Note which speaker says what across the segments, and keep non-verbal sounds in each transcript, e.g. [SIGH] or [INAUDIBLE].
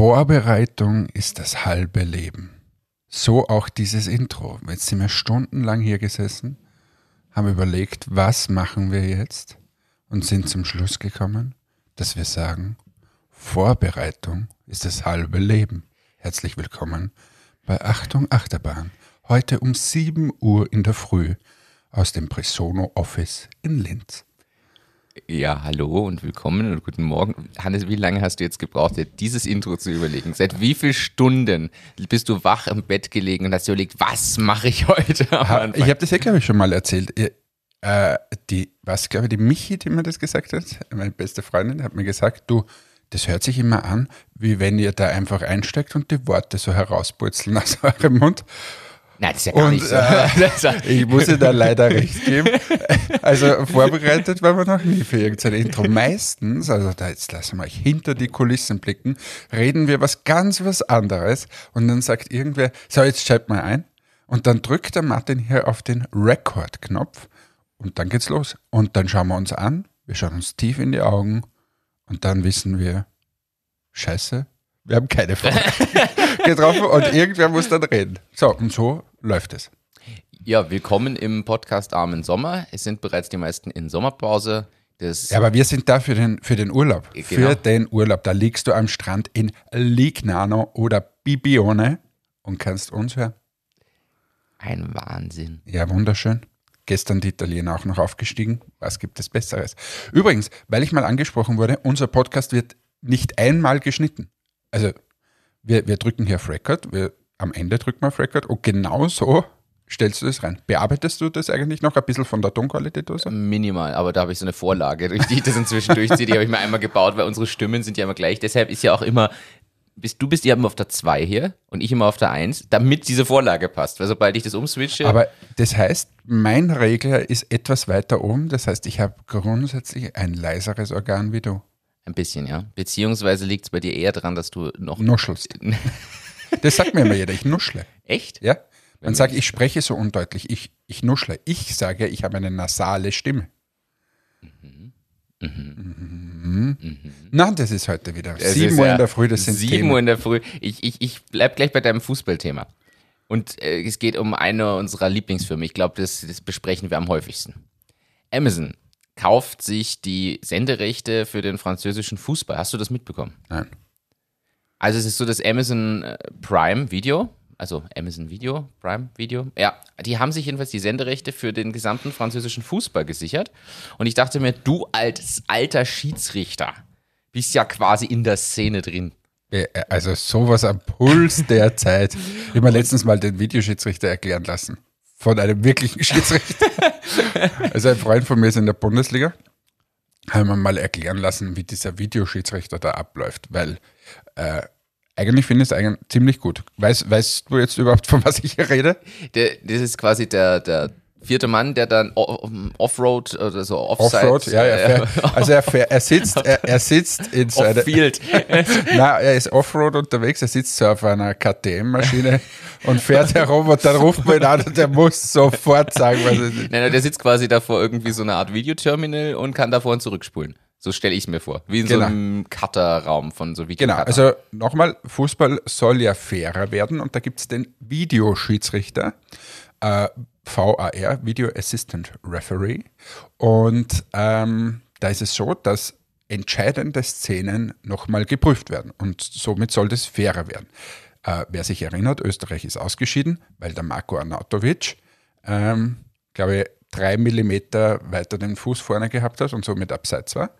Speaker 1: Vorbereitung ist das halbe Leben. So auch dieses Intro. Jetzt sind wir stundenlang hier gesessen, haben überlegt, was machen wir jetzt und sind zum Schluss gekommen, dass wir sagen, Vorbereitung ist das halbe Leben. Herzlich willkommen bei Achtung Achterbahn. Heute um 7 Uhr in der Früh aus dem Presono Office in Linz.
Speaker 2: Ja, hallo und willkommen und guten Morgen. Hannes, wie lange hast du jetzt gebraucht, dir dieses Intro zu überlegen? Seit wie vielen Stunden bist du wach im Bett gelegen und hast dir überlegt, was mache ich heute?
Speaker 1: Ha, ich habe das ja, glaube ich, schon mal erzählt. Äh, die, was, glaube ich, die Michi, die mir das gesagt hat, meine beste Freundin, hat mir gesagt, du, das hört sich immer an, wie wenn ihr da einfach einsteigt und die Worte so herauspurzeln aus [LAUGHS] eurem Mund.
Speaker 2: Nein, das ist ja gar
Speaker 1: Und,
Speaker 2: nicht so.
Speaker 1: äh, [LAUGHS] ich muss ihr da leider recht geben. Also vorbereitet war man noch nie für irgendein Intro. Meistens, also da jetzt lassen wir euch hinter die Kulissen blicken, reden wir was ganz was anderes und dann sagt irgendwer, so jetzt schreibt mal ein und dann drückt der Martin hier auf den Record-Knopf und dann geht's los. Und dann schauen wir uns an, wir schauen uns tief in die Augen und dann wissen wir, scheiße, wir haben keine Frage [LAUGHS] getroffen und irgendwer muss dann reden. So, und so läuft es.
Speaker 2: ja, willkommen im Podcast Armen Sommer. Es sind bereits die meisten in Sommerpause. Das
Speaker 1: Ja, aber wir sind da für den, für den Urlaub.
Speaker 2: Genau.
Speaker 1: Für den Urlaub. Da liegst du am Strand in Lignano oder Bibione und kannst uns hören.
Speaker 2: ein Wahnsinn.
Speaker 1: Ja, wunderschön. Gestern die Italiener auch noch aufgestiegen. Was gibt es Besseres? Übrigens, weil ich mal angesprochen wurde, unser Podcast wird nicht einmal geschnitten. Also, wir, wir drücken hier auf Record, wir, am Ende drücken wir auf Record und genau so stellst du das rein. Bearbeitest du das eigentlich noch ein bisschen von der Tonqualität oder so?
Speaker 2: Minimal, aber da habe ich so eine Vorlage, durch [LAUGHS] die ich das inzwischen durchziehe. Die habe ich mir einmal gebaut, weil unsere Stimmen sind ja immer gleich. Deshalb ist ja auch immer, bist, du bist ja immer auf der 2 hier und ich immer auf der 1, damit diese Vorlage passt. Weil sobald ich das umswitche,
Speaker 1: Aber das heißt, mein Regler ist etwas weiter oben. Das heißt, ich habe grundsätzlich ein leiseres Organ wie du.
Speaker 2: Ein bisschen, ja. Beziehungsweise liegt es bei dir eher daran, dass du noch.
Speaker 1: Nuschelst. [LAUGHS] Das sagt mir immer jeder, ich nuschle.
Speaker 2: Echt?
Speaker 1: Ja? Man sagt, ich spreche so undeutlich, ich, ich nuschle. Ich sage, ich habe eine nasale Stimme. Mhm. Na, das ist heute wieder.
Speaker 2: Es
Speaker 1: Sieben Uhr
Speaker 2: ja
Speaker 1: in der Früh, das sind
Speaker 2: Sieben. Uhr in der Früh. Ich, ich, ich bleib gleich bei deinem Fußballthema. Und äh, es geht um eine unserer Lieblingsfirmen. Ich glaube, das, das besprechen wir am häufigsten. Amazon kauft sich die Senderechte für den französischen Fußball. Hast du das mitbekommen?
Speaker 1: Nein.
Speaker 2: Also es ist so, dass Amazon äh, Prime Video, also Amazon Video, Prime Video, ja, die haben sich jedenfalls die Senderechte für den gesamten französischen Fußball gesichert. Und ich dachte mir, du als alter Schiedsrichter bist ja quasi in der Szene drin.
Speaker 1: Äh, Also sowas am Puls der Zeit. Ich habe mir letztens mal den Videoschiedsrichter erklären lassen. Von einem wirklichen [LAUGHS] Schiedsrichter. also ein Freund von mir ist in der Bundesliga. Haben wir mal erklären lassen, wie dieser Videoschiedsrichter da abläuft. Weil äh, eigentlich finde ich es eigentlich ziemlich gut. Weißt, weißt du jetzt überhaupt, von was ich hier rede?
Speaker 2: Der, das ist quasi der, der vierte Mann, der dann Offroad oder so Offside,
Speaker 1: Offroad, ja, ja.
Speaker 2: äh.
Speaker 1: Also er, er sitzt, er, er sitzt in so einer,
Speaker 2: Off-Field. [LAUGHS]
Speaker 1: na, er ist Offroad unterwegs, er sitzt so auf einer KTM-Maschine [LAUGHS] und fährt herum und dann ruft man ihn an und der muss sofort sagen, was ist.
Speaker 2: Nein, nein, der sitzt quasi da vor irgendwie so einer Art Videoterminal und kann davor und zurückspulen. So stelle ich es mir vor. Wie in
Speaker 1: Genau.
Speaker 2: so einem Cutter-Raum von so
Speaker 1: Genau,
Speaker 2: Videocutter.
Speaker 1: also nochmal, Fußball soll ja fairer werden und da gibt es den Videoschiedsrichter, äh, VAR, Video Assistant Referee. Und ähm, da ist es so, dass entscheidende Szenen nochmal geprüft werden und somit soll das fairer werden. Äh, wer sich erinnert, Österreich ist ausgeschieden, weil der Marco Arnautovic, ähm, glaube ich, drei Millimeter weiter den Fuß vorne gehabt hat und somit abseits war.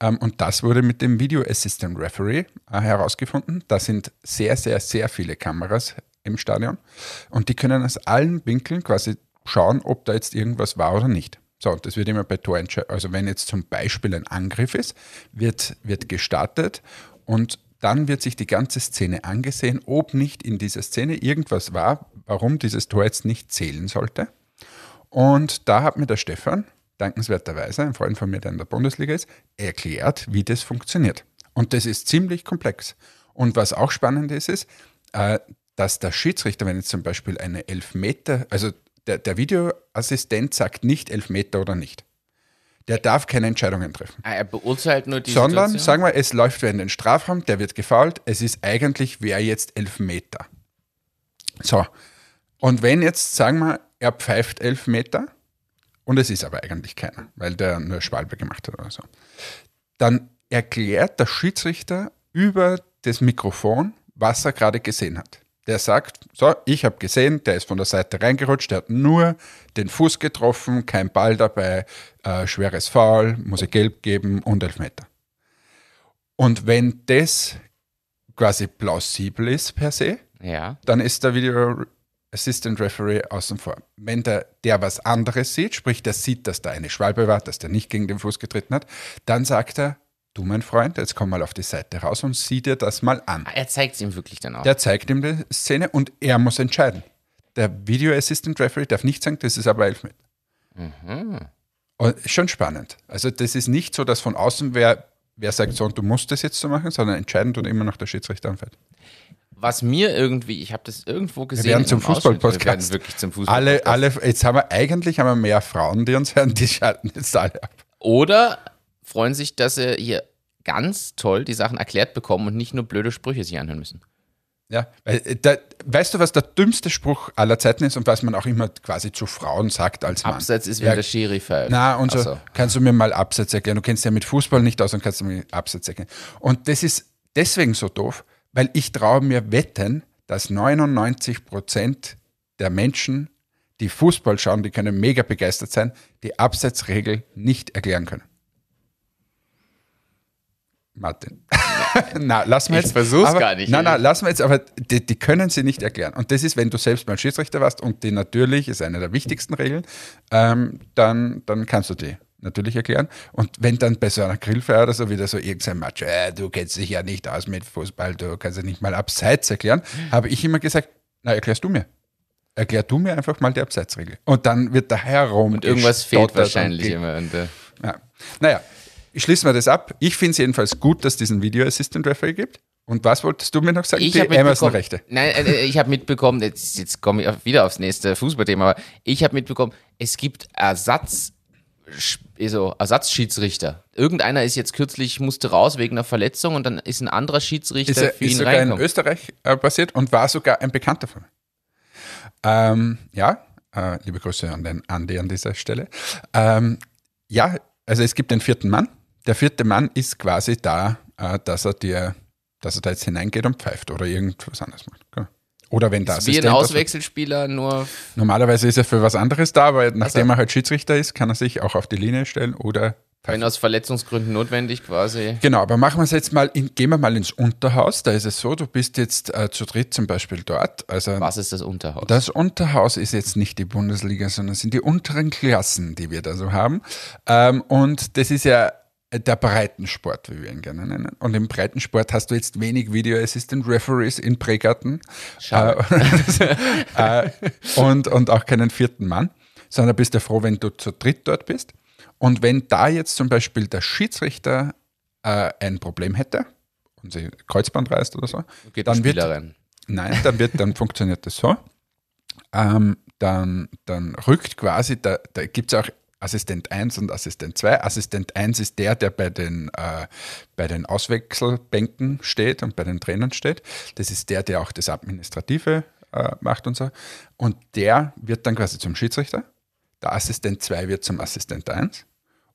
Speaker 1: Ähm, und das wurde mit dem Video Assistant Referee äh, herausgefunden. Da sind sehr, sehr, sehr viele Kameras im Stadion und die können aus allen Winkeln quasi schauen, ob da jetzt irgendwas war oder nicht. So, und das wird immer bei Torentscheidungen, also wenn jetzt zum Beispiel ein Angriff ist, wird, wird gestartet und dann wird sich die ganze Szene angesehen, ob nicht in dieser Szene irgendwas war, warum dieses Tor jetzt nicht zählen sollte. Und da hat mir der Stefan, dankenswerterweise, ein Freund von mir, der in der Bundesliga ist, erklärt, wie das funktioniert. Und das ist ziemlich komplex. Und was auch spannend ist, ist, äh, dass der Schiedsrichter, wenn jetzt zum Beispiel eine Elfmeter, also der, der Videoassistent sagt nicht Elfmeter oder nicht. Der darf keine Entscheidungen treffen.
Speaker 2: Ah, Er beurteilt nur die
Speaker 1: Sondern,
Speaker 2: Situation.
Speaker 1: sagen wir, es läuft wer in den Strafraum, der wird gefault, es ist eigentlich, wer jetzt Elfmeter. So. Und wenn jetzt, sagen wir, er pfeift Elfmeter und es ist aber eigentlich keiner, weil der nur Schwalbe gemacht hat oder so, dann erklärt der Schiedsrichter über das Mikrofon, was er gerade gesehen hat. Der sagt, so, ich habe gesehen, der ist von der Seite reingerutscht, der hat nur den Fuß getroffen, kein Ball dabei, äh, schweres Foul, muss ich gelb geben und Elfmeter. Und wenn das quasi plausibel ist per se,
Speaker 2: Ja.
Speaker 1: dann ist der Video Assistant Referee außen vor. Wenn der, der was anderes sieht, sprich, der sieht, dass da eine Schwalbe war, dass der nicht gegen den Fuß getreten hat, dann sagt er, du mein Freund, jetzt komm mal auf die Seite raus und sieh dir das mal an.
Speaker 2: Ah, Er zeigt es ihm wirklich dann auch.
Speaker 1: Der zeigt ihm die Szene und er muss entscheiden. Der Video Assistant Referee darf nicht sagen, das ist aber Elfmeter. Und schon spannend. Also das ist nicht so, dass von außen wer, wer sagt, so, und du musst das jetzt so machen, sondern entscheiden tut immer noch der Schiedsrichter Feld.
Speaker 2: Was mir irgendwie, ich habe das irgendwo gesehen.
Speaker 1: werden
Speaker 2: in
Speaker 1: zum
Speaker 2: Ausschnitt, Wir werden
Speaker 1: Fußball-Podcast.
Speaker 2: wirklich zum Fußball.
Speaker 1: Alle, alle, jetzt haben wir eigentlich haben wir mehr Frauen, die uns [LAUGHS] hören, die schalten jetzt alle ab.
Speaker 2: Oder freuen sich, dass sie hier ganz toll die Sachen erklärt bekommen und nicht nur blöde Sprüche sich anhören müssen.
Speaker 1: Ja, äh, da, weißt du, was der dümmste Spruch aller Zeiten ist und was man auch immer quasi zu Frauen sagt als Mann?
Speaker 2: Abseits ist, wenn
Speaker 1: Ja,
Speaker 2: der Schiri fällt.
Speaker 1: Na, und so,
Speaker 2: Ach so.
Speaker 1: kannst du mir mal Absatz erklären? Du kennst ja mit Fußball nicht aus und kannst du mir Absatz erklären. Und das ist deswegen so doof, weil ich traue mir wetten, dass 99 Prozent der Menschen, die Fußball schauen, die können mega begeistert sein, die Absetzregel nicht erklären können. Martin. [LAUGHS] na, lass
Speaker 2: Ich
Speaker 1: jetzt.
Speaker 2: versuch's
Speaker 1: aber,
Speaker 2: gar nicht,
Speaker 1: Nein, nein, lass mir jetzt, aber die, die können sie nicht erklären. Und das ist, wenn du selbst mal Schiedsrichter warst und die natürlich ist eine der wichtigsten Regeln, ähm, dann, dann kannst du die natürlich erklären. Und wenn dann bei so einer Grillfeier oder so wieder so irgendein Match, äh, du kennst dich ja nicht aus mit Fußball, du kannst ja nicht mal Abseits erklären, habe ich immer gesagt, na, erklärst du mir. Erklär du mir einfach mal die Abseitsregel. Und dann wird da herum.
Speaker 2: Und irgendwas fehlt wahrscheinlich immer. Und, äh,
Speaker 1: ja. Naja, schließen wir das ab. Ich finde es jedenfalls gut, dass es diesen Video Assistant Referee gibt. Und was wolltest du mir noch sagen?
Speaker 2: ich
Speaker 1: die Amazon-Rechte.
Speaker 2: nein, äh, ich habe mitbekommen, jetzt, jetzt komme ich auf- wieder aufs nächste Fußballthema, aber ich habe mitbekommen, es gibt Ersatz, also Ersatzschiedsrichter. Irgendeiner ist jetzt kürzlich, musste raus wegen einer Verletzung und dann ist ein anderer Schiedsrichter
Speaker 1: Ist, er,
Speaker 2: für
Speaker 1: ist
Speaker 2: ihn
Speaker 1: sogar in. Österreich äh, passiert und war sogar ein Bekannter von mir. Ähm, ja, äh, liebe Grüße an den Andi an dieser Stelle. Ähm, ja, also es gibt den vierten Mann. Der vierte Mann ist quasi da, äh, dass er dir, dass er da jetzt hineingeht und pfeift oder irgendwas anderes macht. Genau. Oder wenn der
Speaker 2: Wie ein
Speaker 1: das-
Speaker 2: Auswechselspieler, nur
Speaker 1: Normalerweise ist er für was anderes da, aber nachdem er halt Schiedsrichter ist, kann er sich auch auf die Linie stellen oder
Speaker 2: wenn aus Verletzungsgründen notwendig quasi.
Speaker 1: Genau, aber machen wir es jetzt mal, in, gehen wir mal ins Unterhaus. Da ist es so, du bist jetzt äh, zu dritt zum Beispiel dort. Also
Speaker 2: Was ist das Unterhaus?
Speaker 1: das Unterhaus ist jetzt nicht die Bundesliga, sondern sind die unteren Klassen, die wir da so haben. Ähm, und das ist ja der Breitensport, wie wir ihn gerne nennen. Und im Breitensport hast du jetzt wenig Video Assistant Referees in Prägarten
Speaker 2: Schade. [LAUGHS]
Speaker 1: äh, und, und auch keinen vierten Mann, sondern bist ja froh, wenn du zu dritt dort bist. Und wenn da jetzt zum Beispiel der Schiedsrichter äh, ein Problem hätte und sie Kreuzband reißt oder so,
Speaker 2: Geht
Speaker 1: dann wird,
Speaker 2: rein.
Speaker 1: Nein, dann, wird, dann funktioniert das so. Ähm, dann, dann rückt quasi, da, da gibt es auch Assistent 1 und Assistent 2. Assistent 1 ist der, der bei den, äh, bei den Auswechselbänken steht und bei den Trainern steht. Das ist der, der auch das Administrative äh, macht und so. Und der wird dann quasi zum Schiedsrichter. Der Assistent 2 wird zum Assistent 1.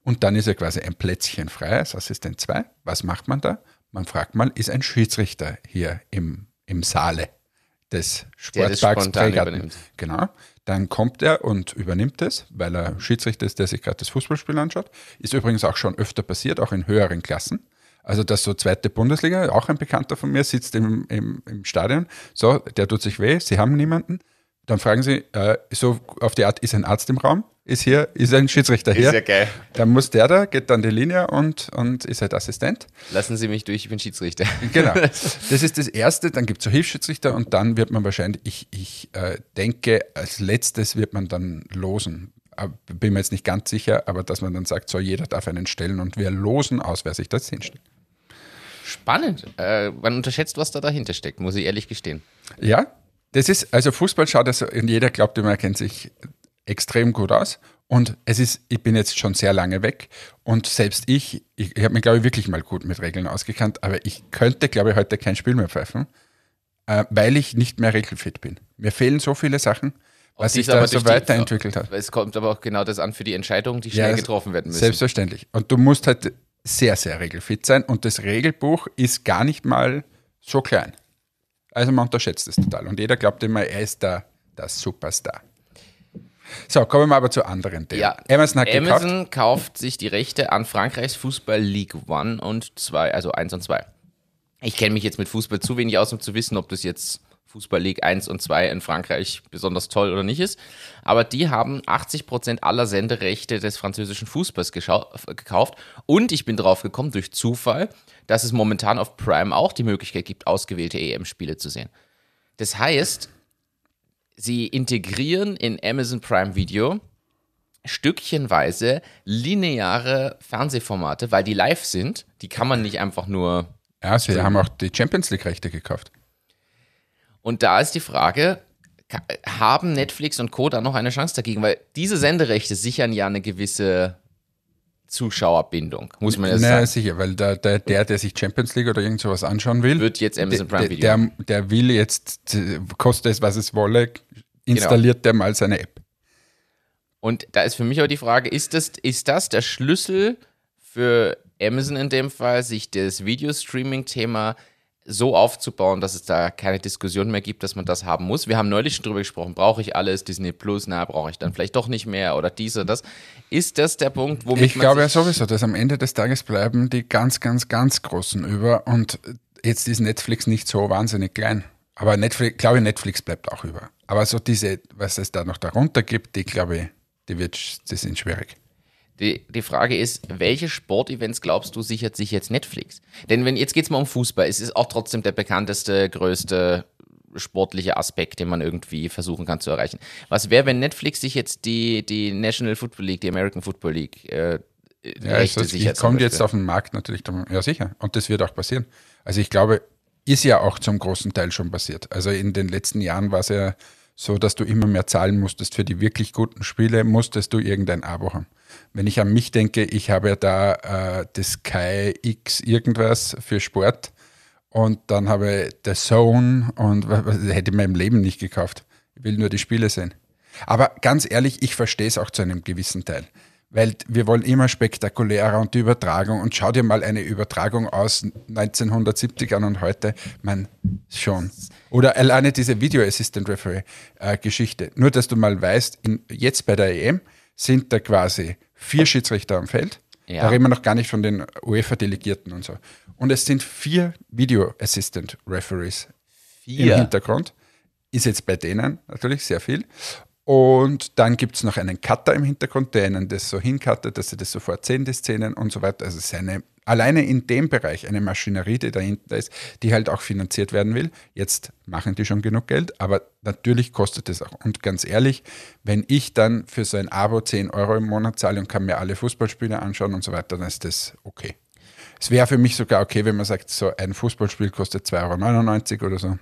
Speaker 1: Und dann ist er quasi ein Plätzchen frei als Assistent 2. Was macht man da? Man fragt mal, ist ein Schiedsrichter hier im, im Saale des
Speaker 2: Der das
Speaker 1: Sportparks. Genau. Dann kommt er und übernimmt es, weil er Schiedsrichter ist, der sich gerade das Fußballspiel anschaut. Ist übrigens auch schon öfter passiert, auch in höheren Klassen. Also dass so zweite Bundesliga, auch ein Bekannter von mir, sitzt im, im, im Stadion, so, der tut sich weh, sie haben niemanden. Dann fragen sie, äh, so auf die Art, ist ein Arzt im Raum? Ist hier, ist ein Schiedsrichter hier?
Speaker 2: ja geil.
Speaker 1: Dann muss der da, geht dann die Linie und, und ist halt Assistent.
Speaker 2: Lassen Sie mich durch, ich bin Schiedsrichter.
Speaker 1: Genau. [LAUGHS] Das ist das Erste, dann gibt es so Hilfsschiedsrichter und dann wird man wahrscheinlich, ich, ich äh, denke, als letztes wird man dann losen. Aber Bin mir jetzt nicht ganz sicher, aber dass man dann sagt, so jeder darf einen stellen und wir losen aus, wer sich das hinstellt.
Speaker 2: Spannend. Äh, man unterschätzt, was da dahinter steckt, muss ich ehrlich gestehen.
Speaker 1: Ja, das ist, also Fußball schaut also, und jeder glaubt immer, er kennt sich extrem gut aus. Und es ist, ich bin jetzt schon sehr lange weg und selbst ich, ich, ich habe mich, glaube ich, wirklich mal gut mit Regeln ausgekannt, aber ich könnte, glaube ich, heute kein Spiel mehr pfeifen, äh, weil ich nicht mehr regelfit bin. Mir fehlen so viele Sachen, was sich da so weiterentwickelt hat.
Speaker 2: Es kommt aber auch genau das an für die Entscheidungen, die schnell ja, getroffen werden müssen.
Speaker 1: Selbstverständlich. Und du musst halt sehr, sehr regelfit sein und das Regelbuch ist gar nicht mal so klein. Also man unterschätzt es total. Und jeder glaubt immer, er ist der, der Superstar. So, kommen wir aber zu anderen
Speaker 2: Themen. Ja, Amazon Amazon kauft sich die Rechte an Frankreichs Fußball League One und 2, also 1 und 2. Ich kenne mich jetzt mit Fußball zu wenig aus, um zu wissen, ob das jetzt Fußball League 1 und 2 in Frankreich besonders toll oder nicht ist. Aber die haben 80 Prozent aller Senderechte des französischen Fußballs gekauft. Und ich bin drauf gekommen durch Zufall, dass es momentan auf Prime auch die Möglichkeit gibt, ausgewählte EM-Spiele zu sehen. Das heißt, sie integrieren in Amazon Prime Video stückchenweise lineare Fernsehformate, weil die live sind. Die kann man nicht einfach nur.
Speaker 1: Ja, sie haben auch die Champions League-Rechte gekauft.
Speaker 2: Und da ist die Frage, haben Netflix und Co. da noch eine Chance dagegen? Weil diese Senderechte sichern ja eine gewisse Zuschauerbindung, muss man ja naja, sagen.
Speaker 1: sicher, weil der, der, der, der sich Champions League oder irgend sowas anschauen will,
Speaker 2: wird jetzt Amazon Prime Video.
Speaker 1: Der, der will jetzt, koste es, was es wolle, installiert genau. der mal seine App.
Speaker 2: Und da ist für mich auch die Frage, ist das, ist das der Schlüssel für Amazon in dem Fall, sich das Videostreaming-Thema so aufzubauen, dass es da keine Diskussion mehr gibt, dass man das haben muss. Wir haben neulich schon drüber gesprochen, brauche ich alles, Disney Plus, na, brauche ich dann vielleicht doch nicht mehr oder dies oder das. Ist das der Punkt, womit
Speaker 1: Ich glaube ja sowieso, dass am Ende des Tages bleiben die ganz, ganz, ganz Großen über und jetzt ist Netflix nicht so wahnsinnig klein. Aber Netflix, glaube ich, Netflix bleibt auch über. Aber so diese, was es da noch darunter gibt, die glaube ich, die wird, die sind schwierig.
Speaker 2: Die, die Frage ist, welche Sportevents glaubst du sichert sich jetzt Netflix? Denn wenn jetzt geht es mal um Fußball, es ist auch trotzdem der bekannteste, größte sportliche Aspekt, den man irgendwie versuchen kann zu erreichen. Was wäre, wenn Netflix sich jetzt die, die National Football League, die American Football League äh,
Speaker 1: ja, Rechte das, sichert? kommt jetzt auf den Markt natürlich, ja sicher, und das wird auch passieren. Also ich glaube, ist ja auch zum großen Teil schon passiert. Also in den letzten Jahren war es ja so, dass du immer mehr zahlen musstest für die wirklich guten Spiele, musstest du irgendein Abo haben. Wenn ich an mich denke, ich habe ja da äh, das Sky X irgendwas für Sport und dann habe ich The Zone und was, hätte ich mir im Leben nicht gekauft. Ich will nur die Spiele sehen. Aber ganz ehrlich, ich verstehe es auch zu einem gewissen Teil. Weil wir wollen immer spektakulärer und die Übertragung. Und schau dir mal eine Übertragung aus 1970 an und heute, man, schon. Oder alleine diese Video Assistant Referee äh, Geschichte. Nur, dass du mal weißt, in, jetzt bei der EM sind da quasi vier Schiedsrichter am Feld. Ja. Da reden wir noch gar nicht von den UEFA-Delegierten und so. Und es sind vier Video Assistant Referees vier. im Hintergrund. Ist jetzt bei denen natürlich sehr viel. Und dann gibt es noch einen Cutter im Hintergrund, der ihnen das so hincuttet, dass sie das sofort sehen, die Szenen und so weiter. Also es ist eine, alleine in dem Bereich eine Maschinerie, die dahinter ist, die halt auch finanziert werden will. Jetzt machen die schon genug Geld, aber natürlich kostet es auch. Und ganz ehrlich, wenn ich dann für so ein Abo 10 Euro im Monat zahle und kann mir alle Fußballspiele anschauen und so weiter, dann ist das okay. Es wäre für mich sogar okay, wenn man sagt, so ein Fußballspiel kostet 2,99 Euro oder so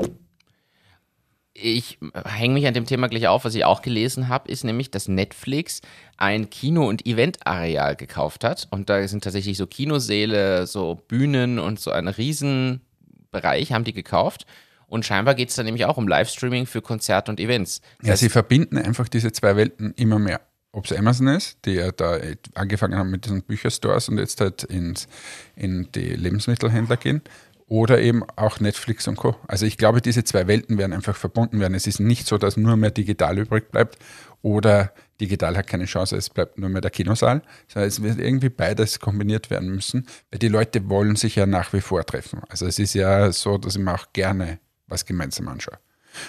Speaker 2: ich hänge mich an dem Thema gleich auf, was ich auch gelesen habe, ist nämlich, dass Netflix ein Kino- und Eventareal gekauft hat. Und da sind tatsächlich so Kinosäle, so Bühnen und so ein Riesenbereich haben die gekauft. Und scheinbar geht es da nämlich auch um Livestreaming für Konzerte und Events.
Speaker 1: Das ja, sie verbinden einfach diese zwei Welten immer mehr. Ob es Amazon ist, die ja da angefangen haben mit diesen Bücherstores und jetzt halt ins, in die Lebensmittelhändler gehen oder eben auch Netflix und Co. Also ich glaube, diese zwei Welten werden einfach verbunden werden. Es ist nicht so, dass nur mehr digital übrig bleibt oder digital hat keine Chance, es bleibt nur mehr der Kinosaal, sondern es wird irgendwie beides kombiniert werden müssen, weil die Leute wollen sich ja nach wie vor treffen. Also es ist ja so, dass ich mir auch gerne was gemeinsam anschaue.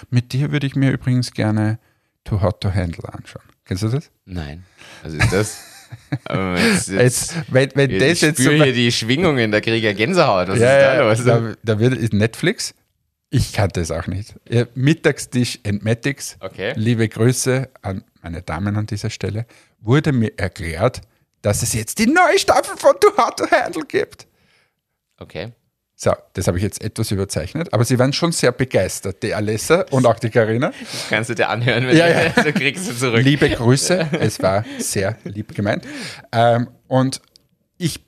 Speaker 1: Mit dir würde ich mir übrigens gerne Too Hot to Handle anschauen. Kennst du das?
Speaker 2: Nein. Was ist das? [LAUGHS]
Speaker 1: Jetzt, jetzt, wenn, wenn
Speaker 2: ich das jetzt spüre so hier die Schwingungen, da kriege ich ja Gänsehaut. Was
Speaker 1: ja, ist da los? Da, da wird Netflix. Ich kannte es auch nicht. Mittagstisch Entmatics. Okay. Liebe Grüße an meine Damen an dieser Stelle. Wurde mir erklärt, dass es jetzt die neue Staffel von Too Hard to Handle gibt.
Speaker 2: Okay.
Speaker 1: So, das habe ich jetzt etwas überzeichnet, aber sie waren schon sehr begeistert, die Alessa und auch die Karina.
Speaker 2: Kannst du dir anhören, wenn
Speaker 1: Ja, ja.
Speaker 2: du, [LAUGHS] du kriegst du zurück.
Speaker 1: Liebe Grüße, es war sehr lieb gemeint. Ähm, und ich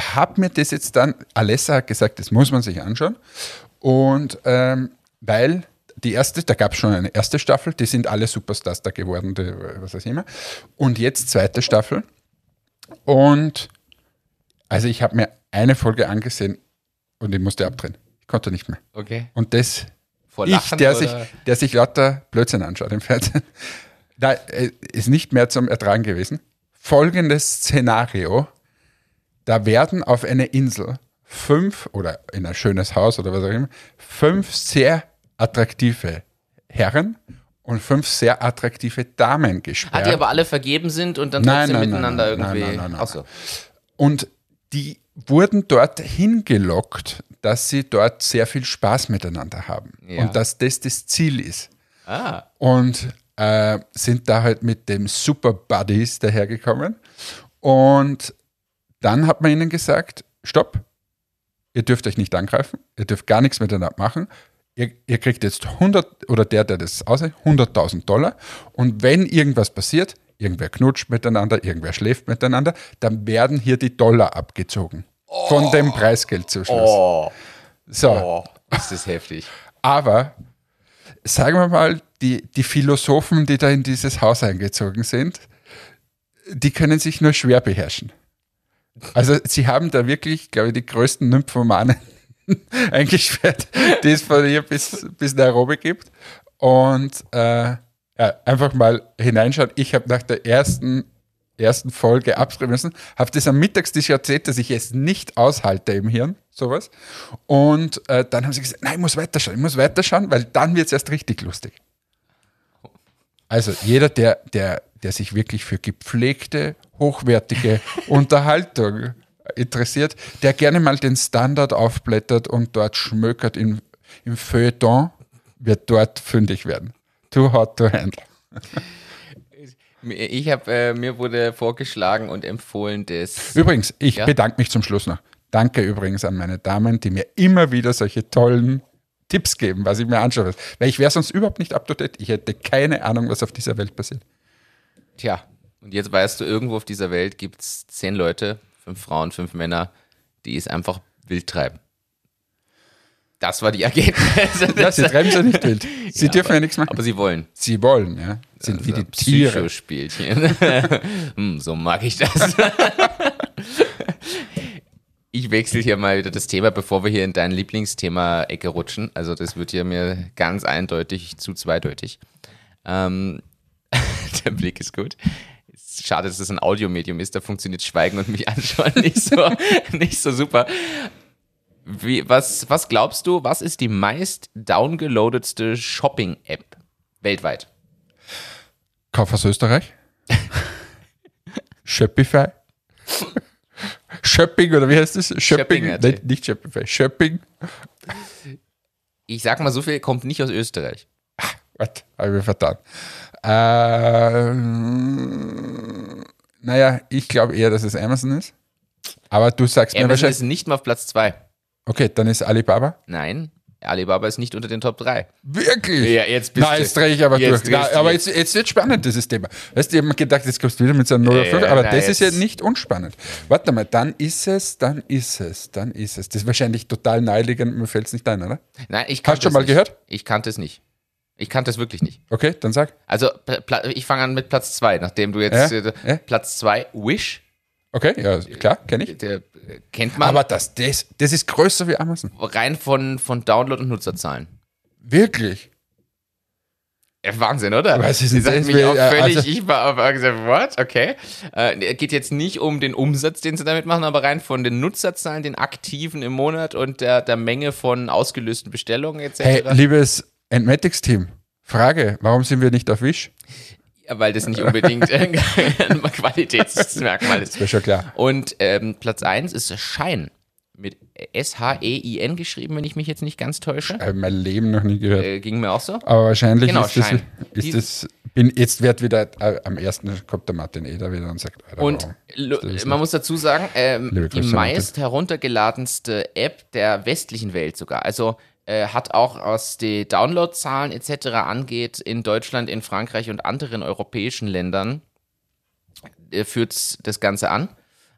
Speaker 1: habe mir das jetzt dann, Alessa hat gesagt, das muss man sich anschauen. Und ähm, weil die erste, da gab es schon eine erste Staffel, die sind alle Superstars da geworden, die, was weiß ich immer. Und jetzt zweite Staffel. Und also ich habe mir eine Folge angesehen und ich musste abdrehen. Ich konnte nicht mehr.
Speaker 2: Okay.
Speaker 1: Und das
Speaker 2: Vor
Speaker 1: ich,
Speaker 2: Lachen
Speaker 1: der
Speaker 2: oder?
Speaker 1: sich, der sich lauter Blödsinn anschaut im Fernsehen. [LAUGHS] Da äh, ist nicht mehr zum Ertragen gewesen. Folgendes Szenario. Da werden auf einer Insel fünf oder in ein schönes Haus oder was auch immer, fünf sehr attraktive Herren und fünf sehr attraktive Damen
Speaker 2: Ah,
Speaker 1: gesperrt.
Speaker 2: die aber alle vergeben sind und dann
Speaker 1: Nein,
Speaker 2: trotzdem
Speaker 1: nein, nein,
Speaker 2: miteinander
Speaker 1: nein,
Speaker 2: irgendwie.
Speaker 1: nein, nein, nein,
Speaker 2: Ach so.
Speaker 1: Und die wurden dort hingelockt, dass sie dort sehr viel Spaß miteinander haben.
Speaker 2: Ja.
Speaker 1: Und dass das das Ziel ist.
Speaker 2: Ah.
Speaker 1: Und äh, sind da halt mit dem Super Buddies dahergekommen. Und dann hat man ihnen gesagt, stopp, ihr dürft euch nicht angreifen, ihr dürft gar nichts miteinander machen. Ihr, ihr kriegt jetzt 100, oder der, der das aussieht, 100.000 Dollar. Und wenn irgendwas passiert, irgendwer knutscht miteinander, irgendwer schläft miteinander, dann werden hier die Dollar abgezogen. Von dem Preisgeldzuschuss.
Speaker 2: Oh,
Speaker 1: So,
Speaker 2: oh, ist das heftig.
Speaker 1: aber sagen wir mal, die, die Philosophen, die da in dieses Haus eingezogen sind, die können sich nur schwer beherrschen. Also sie haben da wirklich, glaube ich, die größten Nymphomanen [LAUGHS] eingesperrt, die es von hier bis, bis Nairobi gibt. Und äh, ja, einfach mal hineinschauen. Ich habe nach der ersten, ersten Folge abschreiben müssen, habe das am Mittagstisch erzählt, dass ich es nicht aushalte im Hirn, sowas. Und äh, dann haben sie gesagt, nein, ich muss weiterschauen, ich muss weiterschauen, weil dann wird es erst richtig lustig. Also jeder, der, der, der sich wirklich für gepflegte, hochwertige [LAUGHS] Unterhaltung interessiert, der gerne mal den Standard aufblättert und dort schmökert im, im Feuilleton, wird dort fündig werden. Too hot to handle.
Speaker 2: Ich habe, äh, mir wurde vorgeschlagen und empfohlen, dass.
Speaker 1: Übrigens, ich
Speaker 2: Ja?
Speaker 1: bedanke mich zum Schluss noch. Danke übrigens an meine Damen, die mir immer wieder solche tollen Tipps geben, was ich mir anschaue. Weil ich wäre sonst überhaupt nicht up to date. Ich hätte keine Ahnung, was auf dieser Welt passiert.
Speaker 2: Tja, und jetzt weißt du, irgendwo auf dieser Welt gibt es zehn Leute, fünf Frauen, fünf Männer, die es einfach wild treiben. Das war die Ergebnisse. [LAUGHS]
Speaker 1: Ja, sie treiben ja nicht wild. [LAUGHS] Sie
Speaker 2: Ja,
Speaker 1: dürfen
Speaker 2: aber,
Speaker 1: ja nichts machen.
Speaker 2: Aber sie wollen.
Speaker 1: Sie wollen, ja. Sind wie die
Speaker 2: Also
Speaker 1: Tiere.
Speaker 2: Psychospielchen. [LAUGHS] hm, so mag ich das. ich wechsle hier mal wieder das Thema, bevor wir hier in dein Lieblingsthema-Ecke rutschen. Also das wird hier mir ganz eindeutig zu zweideutig. Ähm, der Blick ist gut. Schade, dass es ein Audiomedium ist, da funktioniert Schweigen und mich anschauen nicht so, nicht so super. Wie, was, was glaubst du, was ist die meist downgeloadetste Shopping-App weltweit?
Speaker 1: Kauf aus Österreich. [LAUGHS] Shopify. Shopping oder wie heißt das? Shopping.
Speaker 2: Shopping.at.
Speaker 1: Nicht, nicht Shopify. Shopping.
Speaker 2: Ich sag mal, so viel kommt nicht aus Österreich.
Speaker 1: Was? Habe ich mir vertan. Äh, naja, ich glaube eher, dass es Amazon ist. Aber du sagst mir
Speaker 2: Amazon
Speaker 1: wahrscheinlich.
Speaker 2: ist nicht mal auf Platz 2.
Speaker 1: Okay, dann ist Alibaba.
Speaker 2: Nein, Alibaba ist nicht unter den Top 3.
Speaker 1: Wirklich?
Speaker 2: Ja, jetzt bist du-
Speaker 1: jetzt drehe ich aber
Speaker 2: jetzt
Speaker 1: durch.
Speaker 2: Du
Speaker 1: aber
Speaker 2: jetzt.
Speaker 1: jetzt, jetzt wird spannend, dieses Thema. Weißt du, ich habe mir gedacht, jetzt kommst du wieder mit so einem 0 auf 5,
Speaker 2: Ja,
Speaker 1: aber
Speaker 2: na,
Speaker 1: das ist ja
Speaker 2: jetzt-
Speaker 1: nicht unspannend. Warte mal, dann ist es, dann ist es, dann ist es. Das ist wahrscheinlich total naheliegend, mir fällt es nicht ein, oder?
Speaker 2: Nein, ich
Speaker 1: Hast
Speaker 2: kannte
Speaker 1: du schon mal
Speaker 2: nicht.
Speaker 1: gehört?
Speaker 2: Ich kannte es nicht. Ich kannte es wirklich nicht.
Speaker 1: Okay, dann sag.
Speaker 2: Also, ich fange an mit Platz 2, nachdem du jetzt
Speaker 1: Ja,
Speaker 2: äh,
Speaker 1: ja.
Speaker 2: Platz 2 Wish,
Speaker 1: Okay, ja, klar, kenne ich.
Speaker 2: der kennt man
Speaker 1: Aber das, das, das ist größer wie Amazon.
Speaker 2: rein von, von Download und Nutzerzahlen.
Speaker 1: Wirklich.
Speaker 2: Ja, Wahnsinn, oder?
Speaker 1: Was ist
Speaker 2: Sie sagt mich auch völlig,
Speaker 1: also-
Speaker 2: ich war aber gesagt, what? Okay. Äh, geht jetzt nicht um den Umsatz, den sie damit machen, aber rein von den Nutzerzahlen, den aktiven im Monat und der, der Menge von ausgelösten Bestellungen etc.
Speaker 1: Hey, liebes Entmatics-Team, Frage, warum sind wir nicht auf Wish?
Speaker 2: Weil das nicht unbedingt [LAUGHS] ein Qualitätsmerkmal ist.
Speaker 1: Wäre schon klar.
Speaker 2: Und ähm, Platz 1 ist Schein mit S-H-E-I-N geschrieben, wenn ich mich jetzt nicht ganz täusche.
Speaker 1: Habe mein Leben noch nie gehört.
Speaker 2: Äh, ging mir auch so.
Speaker 1: Aber wahrscheinlich
Speaker 2: Genau,
Speaker 1: ist, das, ist das. Bin, jetzt wird wieder äh, am ersten kommt der Martin Eder wieder und sagt, Alter,
Speaker 2: Und
Speaker 1: ist das
Speaker 2: man
Speaker 1: nicht?
Speaker 2: muss dazu sagen, ähm, die meist heruntergeladenste App der westlichen Welt sogar. Also äh, hat auch, was die Downloadzahlen etc. angeht, in Deutschland, in Frankreich und anderen europäischen Ländern, äh, führt das Ganze an.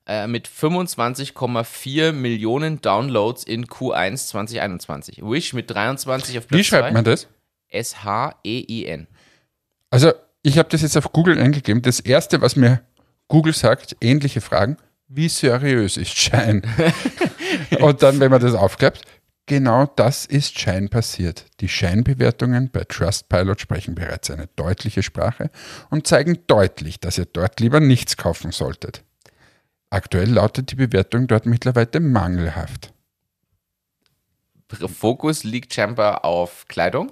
Speaker 2: Äh, mit 25,4 Millionen Downloads in Q1 2021. Wish mit 23 auf Platz
Speaker 1: Wie schreibt
Speaker 2: zwei.
Speaker 1: man das?
Speaker 2: S-H-E-I-N.
Speaker 1: Also, ich habe das jetzt auf Google eingegeben. Das erste, was mir Google sagt, ähnliche Fragen. Wie seriös ist Schein? [LAUGHS] und dann, wenn man das aufklappt, genau das ist Schein passiert. Die Scheinbewertungen bei Trustpilot sprechen bereits eine deutliche Sprache und zeigen deutlich, dass ihr dort lieber nichts kaufen solltet. Aktuell lautet die Bewertung dort mittlerweile mangelhaft.
Speaker 2: Fokus liegt scheinbar auf Kleidung.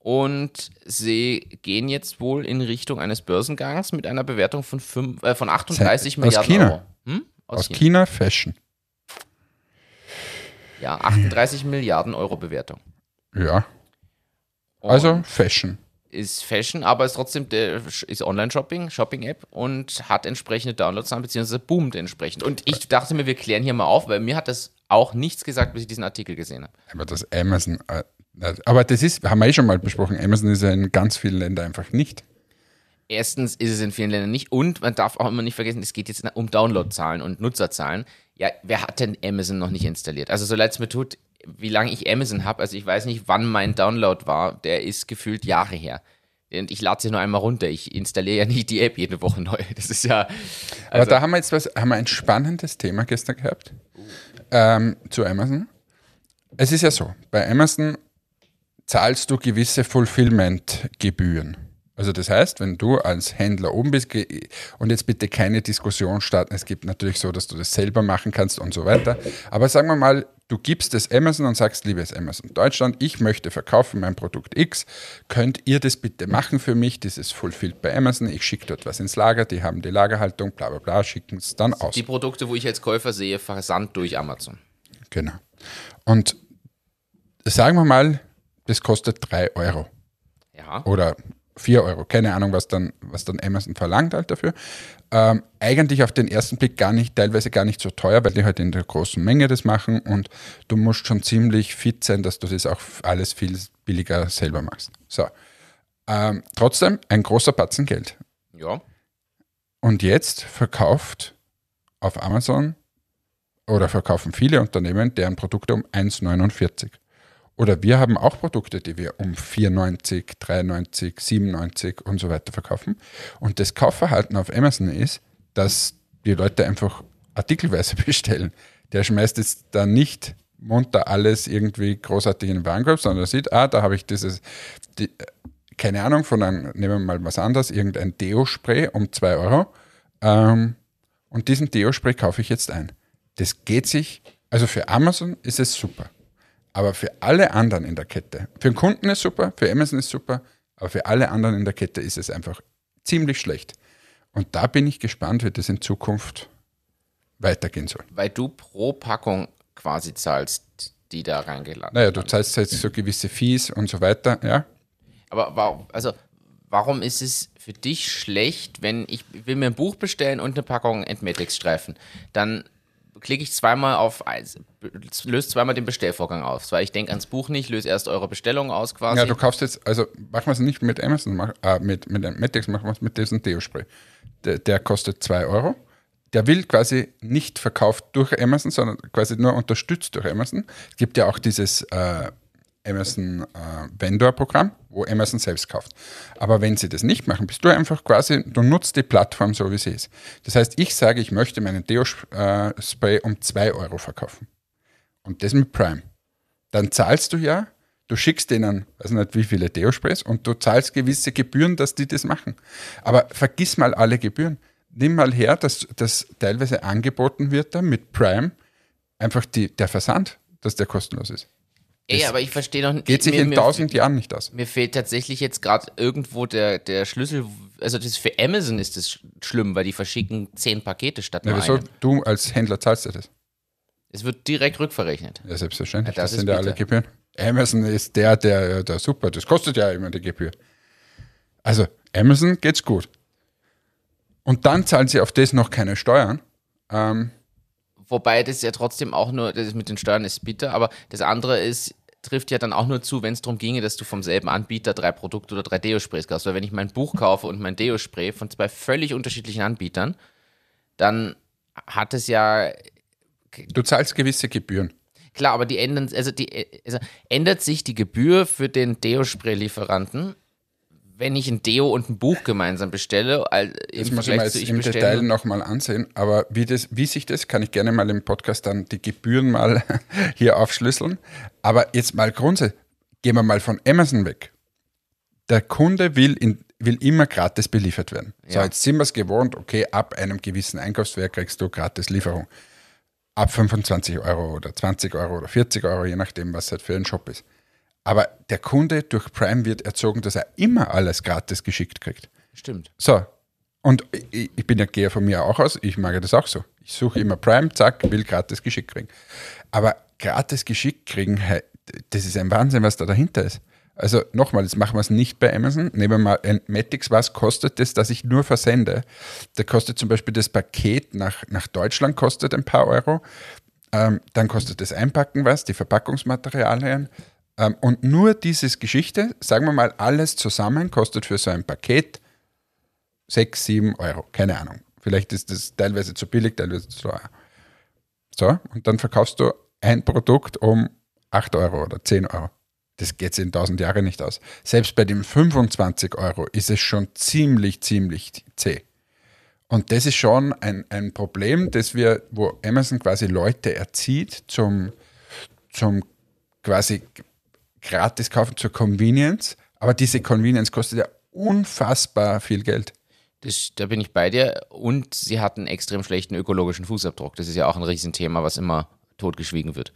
Speaker 2: Und sie gehen jetzt wohl in Richtung eines Börsengangs mit einer Bewertung von, fünf, äh, von 38
Speaker 1: Aus
Speaker 2: Milliarden
Speaker 1: China.
Speaker 2: Euro. Hm? Aus,
Speaker 1: Aus
Speaker 2: China.
Speaker 1: China Fashion.
Speaker 2: Ja, 38 Milliarden Euro Bewertung.
Speaker 1: Ja,
Speaker 2: Und
Speaker 1: also Fashion.
Speaker 2: ist Fashion, aber ist trotzdem der, ist Online-Shopping, Shopping-App und hat entsprechende Downloadzahlen, beziehungsweise boomt entsprechend. Und ich dachte mir, wir klären hier mal auf, weil mir hat das auch nichts gesagt, bis ich diesen Artikel gesehen habe.
Speaker 1: Aber das Amazon, äh, aber das ist, haben wir eh schon mal besprochen, Amazon ist ja in ganz vielen Ländern einfach nicht.
Speaker 2: Erstens ist es in vielen Ländern nicht und man darf auch immer nicht vergessen, es geht jetzt um Downloadzahlen und Nutzerzahlen. Ja, wer hat denn Amazon noch nicht installiert? Also so leid es mir tut, wie lange ich Amazon habe, also ich weiß nicht, wann mein Download war, der ist gefühlt Jahre her. Und ich lade sie nur einmal runter. Ich installiere ja nicht die App jede Woche neu. [LAUGHS] Das ist ja.
Speaker 1: Aber
Speaker 2: Also,
Speaker 1: da haben wir jetzt was, haben wir ein spannendes Thema gestern gehabt ähm, zu Amazon. Es ist ja so, bei Amazon zahlst du gewisse Fulfillment-Gebühren. Also das heißt, wenn du als Händler oben bist und jetzt bitte keine Diskussion starten, es gibt natürlich so, dass du das selber machen kannst und so weiter. Aber sagen wir mal, du gibst es Amazon und sagst, liebes Amazon Deutschland, ich möchte verkaufen mein Produkt X, könnt ihr das bitte machen für mich? Das ist fulfilled bei Amazon, ich schicke dort was ins Lager, die haben die Lagerhaltung, bla bla bla, schicken es dann aus.
Speaker 2: die Produkte, wo ich als Käufer sehe, versandt durch Amazon.
Speaker 1: Genau. Und sagen wir mal, das kostet 3 Euro
Speaker 2: Ja.
Speaker 1: oder 4 Euro, keine Ahnung, was dann, was dann Amazon verlangt halt dafür. Ähm, eigentlich auf den ersten Blick gar nicht, teilweise gar nicht so teuer, weil die halt in der großen Menge das machen und du musst schon ziemlich fit sein, dass du das auch alles viel billiger selber machst. So. Ähm, trotzdem ein großer Batzen Geld.
Speaker 2: Ja.
Speaker 1: Und jetzt verkauft auf Amazon oder verkaufen viele Unternehmen deren Produkte um 1,49. Oder wir haben auch Produkte, die wir um 4,90, 3,90, 97 und so weiter verkaufen. Und das Kaufverhalten auf Amazon ist, dass die Leute einfach artikelweise [LAUGHS] bestellen. Der schmeißt jetzt da nicht munter alles irgendwie großartig in den Warenkorb, sondern er sieht, ah, da habe ich dieses, die, keine Ahnung, von einem, nehmen wir mal was anderes, irgendein Deo-Spray um 2 Euro. Ähm, und diesen Deo-Spray kaufe ich jetzt ein. Das geht sich, also für Amazon ist es super. Aber für alle anderen in der Kette, für den Kunden ist super, für Amazon ist super, aber für alle anderen in der Kette ist es einfach ziemlich schlecht. Und da bin ich gespannt, wie das in Zukunft weitergehen soll.
Speaker 2: Weil du pro Packung quasi zahlst, die da reingeladen
Speaker 1: Naja, du zahlst jetzt so gewisse Fees und so weiter, ja.
Speaker 2: Aber warum, also, warum ist es für dich schlecht, wenn ich will mir ein Buch bestellen und eine Packung Entmetics-Streifen? Dann klicke ich zweimal auf, löse zweimal den Bestellvorgang aus, weil ich denke ans Buch nicht, löse erst eure Bestellung aus quasi.
Speaker 1: Ja, du kaufst jetzt, also machen wir es nicht mit Amazon, mach, äh, mit, mit Metex, machen wir es mit diesem Deo-Spray. Der, der kostet 2 Euro. Der will quasi nicht verkauft durch Amazon, sondern quasi nur unterstützt durch Amazon. Es gibt ja auch dieses äh, Amazon äh, Vendor-Programm, wo Amazon selbst kauft. Aber wenn sie das nicht machen, bist du einfach quasi, du nutzt die Plattform so, wie sie ist. Das heißt, ich sage, ich möchte meinen Deo-Spray um 2 Euro verkaufen. Und das mit Prime. Dann zahlst du ja, du schickst denen, weiß nicht wie viele Deo-Sprays und du zahlst gewisse Gebühren, dass die das machen. Aber vergiss mal alle Gebühren. Nimm mal her, dass das teilweise angeboten wird da mit Prime, einfach die, der Versand, dass der kostenlos ist.
Speaker 2: Ey, aber ich verstehe noch nicht.
Speaker 1: Geht sich
Speaker 2: mir,
Speaker 1: in tausend Jahren nicht aus.
Speaker 2: Mir fehlt tatsächlich jetzt gerade irgendwo der, der Schlüssel. Also das für Amazon ist das sch- schlimm, weil die verschicken zehn Pakete statt
Speaker 1: Ja,
Speaker 2: nur
Speaker 1: wieso?
Speaker 2: einem.
Speaker 1: Du als Händler zahlst ja das.
Speaker 2: Es wird direkt rückverrechnet.
Speaker 1: Ja, selbstverständlich.
Speaker 2: Ja, das
Speaker 1: das, sind ja alle. Gebühren. Amazon ist der, der, der super. Das kostet ja immer die Gebühr. Also, Amazon geht's gut. Und dann zahlen sie auf das noch keine Steuern. Ähm,
Speaker 2: Wobei das ja trotzdem auch nur, das ist mit den Steuern ist bitter, aber das andere ist, trifft ja dann auch nur zu, wenn es darum ginge, dass du vom selben Anbieter drei Produkte oder drei Deo-Sprays kaufst. Weil wenn ich mein Buch kaufe und mein Deo-Spray von zwei völlig unterschiedlichen Anbietern, dann hat es ja
Speaker 1: du zahlst gewisse Gebühren.
Speaker 2: Klar, aber die ändern, also die, also ändert sich die Gebühr für den Deo-Spray-Lieferanten, wenn ich ein Deo und ein Buch gemeinsam bestelle,
Speaker 1: Das muss ich mir jetzt
Speaker 2: ich
Speaker 1: im
Speaker 2: bestelle
Speaker 1: Detail nochmal ansehen. Aber wie, das, wie sich das, kann ich gerne mal im Podcast dann die Gebühren mal [LAUGHS] hier aufschlüsseln. Aber jetzt mal grundsätzlich, gehen wir mal von Amazon weg. Der Kunde will, in, will immer gratis beliefert werden. So,
Speaker 2: Ja.
Speaker 1: jetzt sind wir es gewohnt, okay, ab einem gewissen Einkaufswert kriegst du gratis Lieferung. Ab 25 Euro oder 20 Euro oder 40 Euro, je nachdem, was halt für ein Shop ist. Aber der Kunde durch Prime wird erzogen, dass er immer alles gratis geschickt kriegt.
Speaker 2: Stimmt.
Speaker 1: So, und ich, ich bin ja gehe von mir auch aus, ich mag ja das auch so. Ich suche immer Prime, zack, will gratis Geschick kriegen. Aber gratis Geschick kriegen, das ist ein Wahnsinn, was da dahinter ist. Also nochmal, jetzt machen wir es nicht bei Amazon. Nehmen wir mal ein Matix, was kostet das, dass ich nur versende? Da kostet zum Beispiel das Paket nach, nach Deutschland kostet ein paar Euro. Ähm, dann kostet das Einpacken was, die Verpackungsmaterialien. Ähm, und nur dieses Geschichte, sagen wir mal, alles zusammen kostet für so ein Paket 6, 7 Euro. Keine Ahnung. Vielleicht ist das teilweise zu billig, teilweise zu teuer. So, und dann verkaufst du ein Produkt um 8 Euro oder 10 Euro. Das geht in 1000 Jahre nicht aus. Selbst bei dem 25 Euro ist es schon ziemlich, ziemlich zäh. Und das ist schon ein, ein Problem, das wir, wo Amazon quasi Leute erzieht zum, zum quasi gratis kaufen, zur Convenience. Aber diese Convenience kostet ja unfassbar viel Geld.
Speaker 2: Das, da bin ich bei dir. Und sie hat einen extrem schlechten ökologischen Fußabdruck. Das ist ja auch ein Riesenthema, was immer totgeschwiegen wird.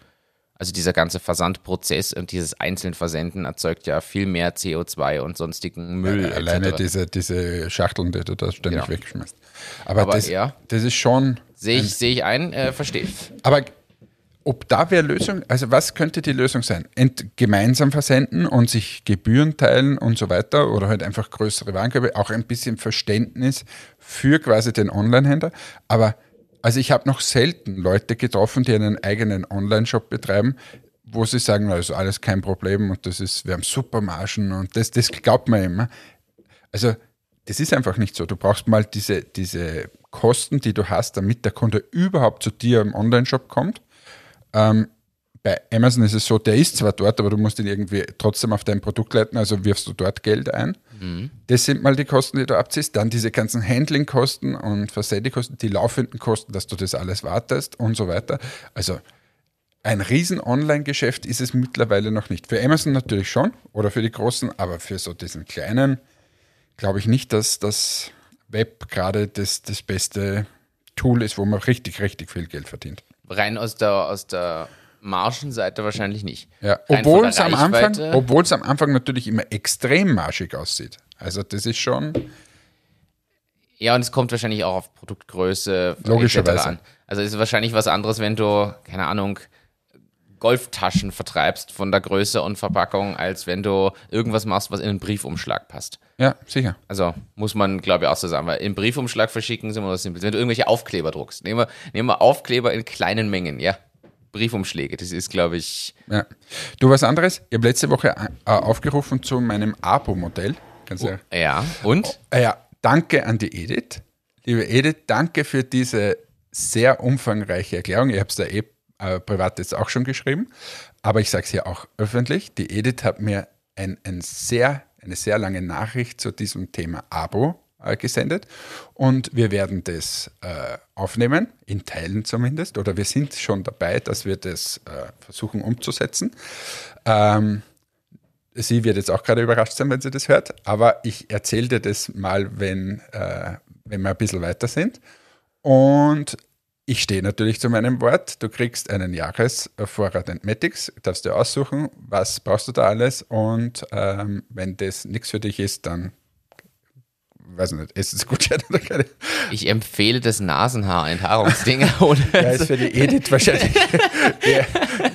Speaker 2: Also dieser ganze Versandprozess und dieses einzelne Versenden erzeugt ja viel mehr CO2 und sonstigen Müll.
Speaker 1: Äh, Alleine diese, diese Schachteln, die du da ständig
Speaker 2: Genau.
Speaker 1: wegschmeißt. Aber,
Speaker 2: Aber
Speaker 1: das,
Speaker 2: ja.
Speaker 1: das ist schon.
Speaker 2: Sehe ich, sehe ich ein, äh, verstehe.
Speaker 1: Aber ob da wäre Lösung, also was könnte die Lösung sein? Ent, gemeinsam versenden und sich Gebühren teilen und so weiter oder halt einfach größere Warenkörbe, auch ein bisschen Verständnis für quasi den Online-Händler. Aber also ich habe noch selten Leute getroffen, die einen eigenen Online-Shop betreiben, wo sie sagen, das ist alles kein Problem und das ist, wir haben super Margen und das, das glaubt man immer. Also das ist einfach nicht so. Du brauchst mal diese, diese Kosten, die du hast, damit der Kunde überhaupt zu dir im Online-Shop kommt. Ähm, bei Amazon ist es so, der ist zwar dort, aber du musst ihn irgendwie trotzdem auf dein Produkt leiten, also wirfst du dort Geld ein. Das sind mal die Kosten, die du abziehst. Dann diese ganzen Handling-Kosten und Versendekosten, die laufenden Kosten, dass du das alles wartest und so weiter. Also ein riesen Online-Geschäft ist es mittlerweile noch nicht. Für Amazon natürlich schon oder für die großen, aber für so diesen kleinen glaube ich nicht, dass das Web gerade das, das beste Tool ist, wo man richtig, richtig viel Geld verdient.
Speaker 2: Rein aus der, aus der Margenseite wahrscheinlich nicht.
Speaker 1: Ja, obwohl es am Anfang, obwohl es am Anfang natürlich immer extrem marschig aussieht. Also das ist schon,
Speaker 2: Ja, und es kommt wahrscheinlich auch auf Produktgröße
Speaker 1: Logischerweise.
Speaker 2: an. Also es ist wahrscheinlich was anderes, wenn du, keine Ahnung, Golftaschen vertreibst von der Größe und Verpackung, als wenn du irgendwas machst, was in einen Briefumschlag passt.
Speaker 1: ja, sicher.
Speaker 2: Also muss man, glaube ich, auch so sagen, weil im Briefumschlag verschicken sind wir das simpel. Wenn du irgendwelche Aufkleber druckst, nehmen wir, nehmen wir Aufkleber in kleinen Mengen, ja. Briefumschläge, das ist, glaube ich,
Speaker 1: Ja. Du, was anderes? Ich habe letzte Woche äh, aufgerufen zu meinem Abo-Modell. Du
Speaker 2: ja. Und?
Speaker 1: Ah ja, danke an die Edith. Liebe Edith, danke für diese sehr umfangreiche Erklärung. Ich habe es da eh äh, privat jetzt auch schon geschrieben, aber ich sage es hier auch öffentlich. Die Edith hat mir ein, ein sehr, eine sehr lange Nachricht zu diesem Thema Abo äh, gesendet und wir werden das äh, aufnehmen, in Teilen zumindest, oder wir sind schon dabei, dass wir das äh, versuchen umzusetzen. Ähm, Sie wird jetzt auch gerade überrascht sein, wenn sie das hört, aber ich erzähle dir das mal, wenn, äh, wenn wir ein bisschen weiter sind. Und ich stehe natürlich zu meinem Wort. Du kriegst einen Jahresvorrat Entmatics, darfst du aussuchen, was brauchst du da alles und ähm, wenn das nichts für dich ist, dann weiß nicht, Essensgutschein oder keine.
Speaker 2: Ich empfehle das Nasenhaar-Enthaarungsding. [LAUGHS] [LAUGHS]
Speaker 1: ja, ist für die Edith wahrscheinlich [LAUGHS] eher,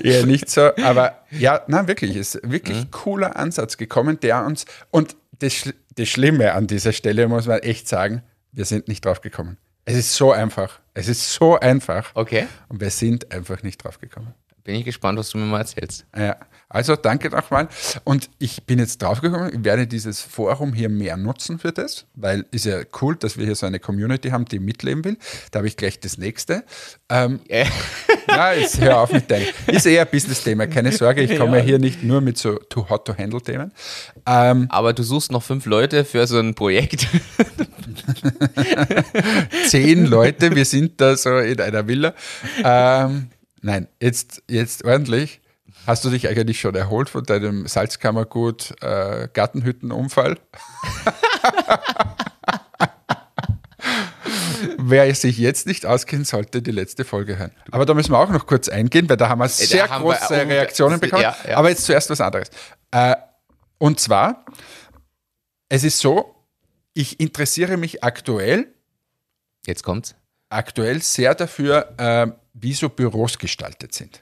Speaker 1: eher, nicht so. Aber ja, nein, wirklich, ist wirklich mhm. cooler Ansatz gekommen, der uns, und das, das Schlimme an dieser Stelle muss man echt sagen, wir sind nicht drauf gekommen. Es ist so einfach. Es ist so einfach.
Speaker 2: Okay.
Speaker 1: Und wir sind einfach nicht drauf gekommen.
Speaker 2: Bin ich gespannt, was du mir mal erzählst.
Speaker 1: Ja, also danke nochmal. Und ich bin jetzt draufgekommen, ich werde dieses Forum hier mehr nutzen für das, weil ist ja cool, dass wir hier so eine Community haben, die mitleben will. Da habe ich gleich das nächste. Ähm, [LAUGHS] yeah. na, jetzt hör auf mit deinem. Ist eher ein Business-Thema, keine Sorge. Ich [LAUGHS] komme ja. hier nicht nur mit so too hot to handle Themen.
Speaker 2: Ähm, Aber du suchst noch fünf Leute für so ein Projekt. [LAUGHS]
Speaker 1: Zehn Leute, wir sind da so in einer Villa. Ähm, Nein, jetzt, jetzt ordentlich. Hast du dich eigentlich schon erholt von deinem Salzkammergut äh, Gartenhüttenunfall? [LAUGHS] Wer sich jetzt nicht auskennt, sollte die letzte Folge hören. Aber da müssen wir auch noch kurz eingehen, weil da haben wir sehr haben große wir, Reaktionen bekommen. Ja, ja. Aber jetzt zuerst was anderes. Äh, und zwar, es ist so, ich interessiere mich aktuell.
Speaker 2: Jetzt kommt's.
Speaker 1: Aktuell sehr dafür, äh, wie so Büros gestaltet sind.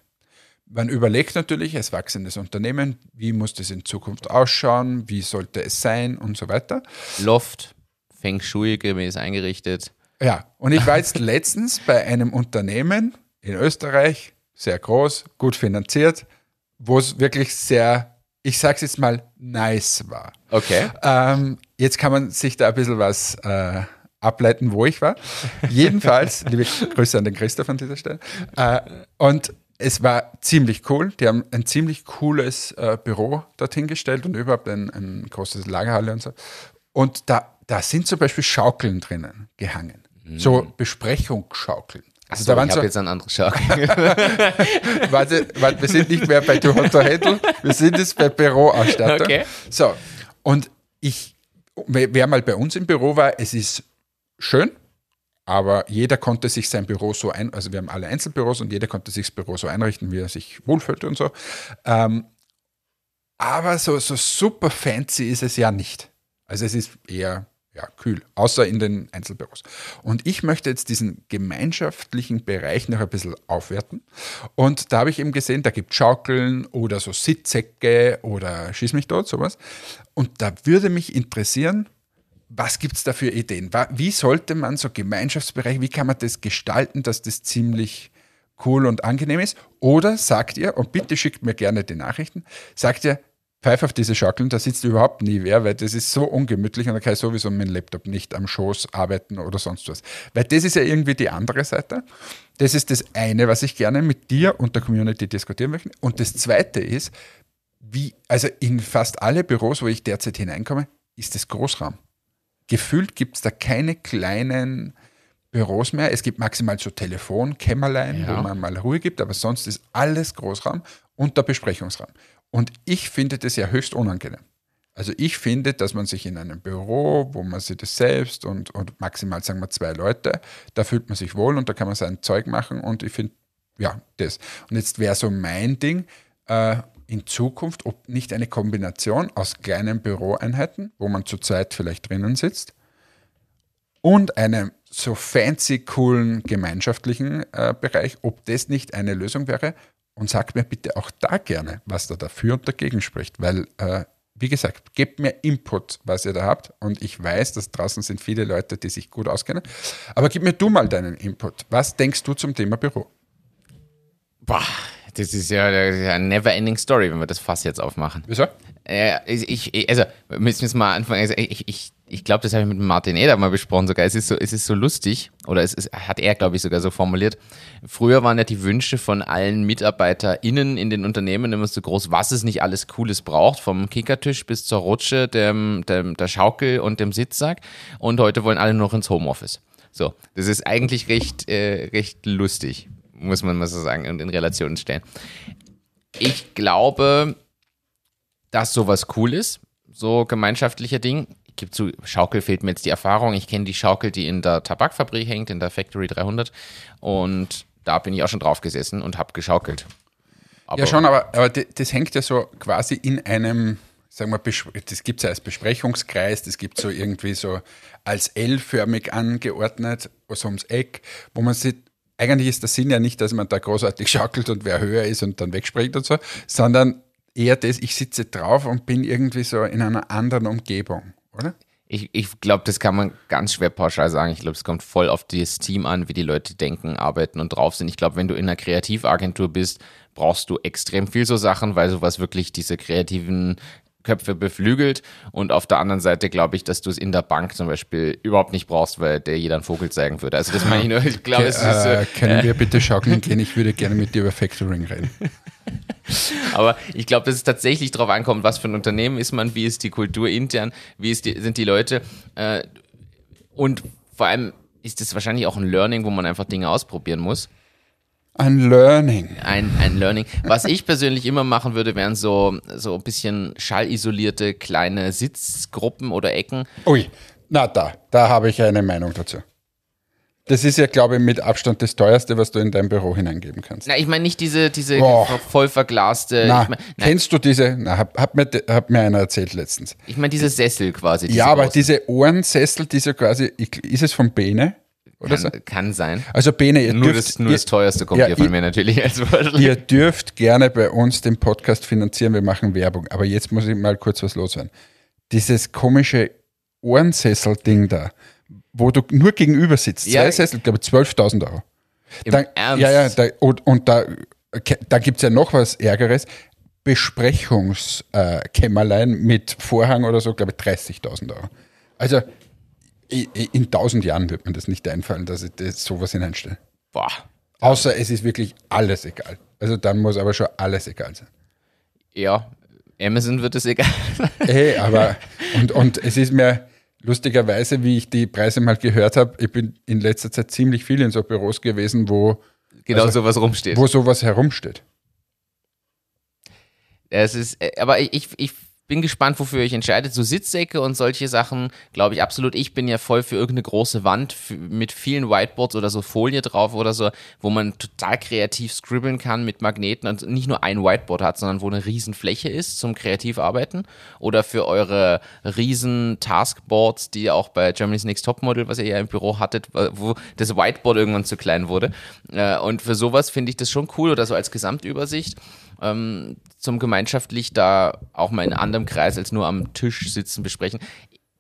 Speaker 1: Man überlegt natürlich als wachsendes Unternehmen, wie muss das in Zukunft ausschauen, wie sollte es sein und so weiter.
Speaker 2: Loft, Feng Shui gemäß eingerichtet.
Speaker 1: Ja, und ich war jetzt [LAUGHS] letztens bei einem Unternehmen in Österreich, sehr groß, gut finanziert, wo es wirklich sehr, ich sag's jetzt mal, nice war.
Speaker 2: Okay.
Speaker 1: Ähm, jetzt kann man sich da ein bisschen was äh, ableiten, wo ich war. Jedenfalls, [LAUGHS] liebe Grüße an den Christoph an dieser Stelle. Äh, und es war ziemlich cool. Die haben ein ziemlich cooles äh, Büro dorthin gestellt und überhaupt ein, ein großes Lagerhalle und so. Und da, da sind zum Beispiel Schaukeln drinnen gehangen. Mhm. So Besprechungsschaukeln.
Speaker 2: Also so, da waren ich so, jetzt ein anderes Schaukel. [LAUGHS]
Speaker 1: warte, warte, wir sind nicht mehr bei Toronto Händel, wir sind jetzt bei Büroausstattung. Okay. So, und ich, wer mal bei uns im Büro war, es ist schön, aber jeder konnte sich sein Büro so ein, also wir haben alle Einzelbüros und jeder konnte sich das Büro so einrichten, wie er sich wohlfühlt und so. Ähm, aber so, so super fancy ist es ja nicht. Also es ist eher ja, kühl, außer in den Einzelbüros. Und ich möchte jetzt diesen gemeinschaftlichen Bereich noch ein bisschen aufwerten. Und da habe ich eben gesehen, da gibt es Schaukeln oder so Sitzsäcke oder Schieß mich dort, sowas. Und da würde mich interessieren, was gibt es da für Ideen? Wie sollte man so Gemeinschaftsbereich, wie kann man das gestalten, dass das ziemlich cool und angenehm ist? Oder sagt ihr, und bitte schickt mir gerne die Nachrichten, sagt ihr, pfeif auf diese Schaukeln, da sitzt überhaupt nie wer, weil das ist so ungemütlich und da kann ich sowieso mit dem Laptop nicht am Schoß arbeiten oder sonst was. Weil das ist ja irgendwie die andere Seite. Das ist das eine, was ich gerne mit dir und der Community diskutieren möchte. Und das zweite ist, wie, also in fast alle Büros, wo ich derzeit hineinkomme, ist das Großraum gefühlt gibt es da keine kleinen Büros mehr. Es gibt maximal so Telefonkämmerlein, ja. wo man mal Ruhe gibt, aber sonst ist alles Großraum und der Besprechungsraum. Und ich finde das ja höchst unangenehm. Also ich finde, dass man sich in einem Büro, wo man sich das selbst und, und maximal sagen wir zwei Leute, da fühlt man sich wohl und da kann man sein Zeug machen und ich finde, ja, das. Und jetzt wäre so mein Ding, äh, in Zukunft, ob nicht eine Kombination aus kleinen Büroeinheiten, wo man zurzeit vielleicht drinnen sitzt, und einem so fancy, coolen gemeinschaftlichen äh, Bereich, ob das nicht eine Lösung wäre. Und sagt mir bitte auch da gerne, was da dafür und dagegen spricht, weil, äh, wie gesagt, gebt mir Input, was ihr da habt. Und ich weiß, dass draußen sind viele Leute, die sich gut auskennen. Aber gib mir du mal deinen Input. Was denkst du zum Thema Büro?
Speaker 2: Boah, das ist ja eine never-ending Story, wenn wir das Fass jetzt aufmachen.
Speaker 1: Wieso?
Speaker 2: Äh, ich, ich, also, wir müssen jetzt mal anfangen. Also, ich, ich, ich glaube, das habe ich mit Martin Eder mal besprochen sogar. Es ist so, es ist so lustig, oder es ist, hat er, glaube ich, sogar so formuliert. Früher waren ja die Wünsche von allen MitarbeiterInnen in den Unternehmen immer so groß, was es nicht alles Cooles braucht, vom Kickertisch bis zur Rutsche, dem, dem, der Schaukel und dem Sitzsack. Und heute wollen alle noch ins Homeoffice. So, das ist eigentlich recht, äh, recht lustig muss man mal so sagen, und in Relation stellen. Ich glaube, dass sowas cool ist, so gemeinschaftlicher Ding. Ich gebe zu, Schaukel fehlt mir jetzt die Erfahrung. Ich kenne die Schaukel, die in der Tabakfabrik hängt, in der Factory 300. Und da bin ich auch schon drauf gesessen und habe geschaukelt.
Speaker 1: Aber ja, schon, aber, aber das hängt ja so quasi in einem, sagen wir, das gibt es ja als Besprechungskreis, das gibt es so irgendwie so als L-förmig angeordnet, so ums Eck, wo man sieht, eigentlich ist der Sinn ja nicht, dass man da großartig schaukelt und wer höher ist und dann wegspringt und so, sondern eher das, ich sitze drauf und bin irgendwie so in einer anderen Umgebung, oder?
Speaker 2: Ich, ich glaube, das kann man ganz schwer pauschal sagen. Ich glaube, es kommt voll auf das Team an, wie die Leute denken, arbeiten und drauf sind. Ich glaube, wenn du in einer Kreativagentur bist, brauchst du extrem viel so Sachen, weil sowas wirklich diese kreativen Köpfe beflügelt. Und auf der anderen Seite glaube ich, dass du es in der Bank zum Beispiel überhaupt nicht brauchst, weil der jeder einen Vogel zeigen würde. Also das meine ich nur. Ich glaube, es ist.
Speaker 1: Äh, können wir bitte schaukeln gehen? Ich würde gerne mit dir über [LAUGHS] Factoring reden.
Speaker 2: Aber ich glaube, dass es tatsächlich darauf ankommt, was für ein Unternehmen ist man, wie ist die Kultur intern, wie ist die, sind die Leute. Äh, und vor allem ist es wahrscheinlich auch ein Learning, wo man einfach Dinge ausprobieren muss.
Speaker 1: Ein Learning.
Speaker 2: Ein, ein Learning. Was ich persönlich immer machen würde, wären so, so ein bisschen schallisolierte kleine Sitzgruppen oder Ecken.
Speaker 1: Ui, na da, da habe ich eine Meinung dazu. Das ist ja, glaube ich, mit Abstand das teuerste, was du in dein Büro hineingeben kannst.
Speaker 2: Na, ich meine nicht diese, diese
Speaker 1: Oh.
Speaker 2: voll verglaste.
Speaker 1: Na,
Speaker 2: ich mein,
Speaker 1: kennst du diese? Na, hat, hat, mir, hat mir einer erzählt letztens.
Speaker 2: ich mein diese Sessel quasi. diese
Speaker 1: Ja, aber
Speaker 2: großen.
Speaker 1: diese Ohrensessel, diese quasi, ist es von Bene? Oder
Speaker 2: kann, kann sein.
Speaker 1: Also Bene, ihr
Speaker 2: Nur,
Speaker 1: dürft,
Speaker 2: das, nur
Speaker 1: ihr,
Speaker 2: das teuerste kommt
Speaker 1: ja,
Speaker 2: hier von
Speaker 1: ihr-
Speaker 2: mir natürlich als
Speaker 1: ihr dürft gerne bei uns den Podcast finanzieren, wir machen Werbung. Aber jetzt muss ich mal kurz was loswerden. Dieses komische Ohrensessel-Ding da, wo du nur gegenüber sitzt,
Speaker 2: Ja.
Speaker 1: zwei Sessel, glaube ich, 12.000 Euro.
Speaker 2: Im
Speaker 1: Dann,
Speaker 2: Ernst?
Speaker 1: Ja, ja, da, und, und da, da gibt es ja noch was Ärgeres. Besprechungskämmerlein mit Vorhang oder so, glaube ich, 30.000 Euro. Also in 1000 Jahren wird mir das nicht einfallen, dass ich das sowas hineinstelle.
Speaker 2: Boah.
Speaker 1: Außer es ist wirklich alles egal. Also dann muss aber schon alles egal sein.
Speaker 2: Ja, Amazon wird es egal. [LAUGHS]
Speaker 1: Hey, aber und, und es ist mir lustigerweise, wie ich die Preise mal gehört habe, ich bin in letzter Zeit ziemlich viel in so Büros gewesen, wo,
Speaker 2: genau
Speaker 1: Also,
Speaker 2: sowas rumsteht.
Speaker 1: wo sowas herumsteht.
Speaker 2: Es ist, äh, aber ich, ich bin gespannt, wofür ihr euch entscheidet. So Sitzsäcke und solche Sachen, glaube ich absolut. Ich bin ja voll für irgendeine große Wand mit vielen Whiteboards oder so Folie drauf oder so, wo man total kreativ scribbeln kann mit Magneten und nicht nur ein Whiteboard hat, sondern wo eine riesen Fläche ist zum kreativ arbeiten. Oder für eure riesen Taskboards, die ihr auch bei Germany's Next Topmodel, was ihr ja im Büro hattet, wo das Whiteboard irgendwann zu klein wurde. Äh, Und für sowas finde ich das schon cool oder so als Gesamtübersicht ähm, zum gemeinschaftlich da auch mal in anderem Kreis als nur am Tisch sitzen besprechen.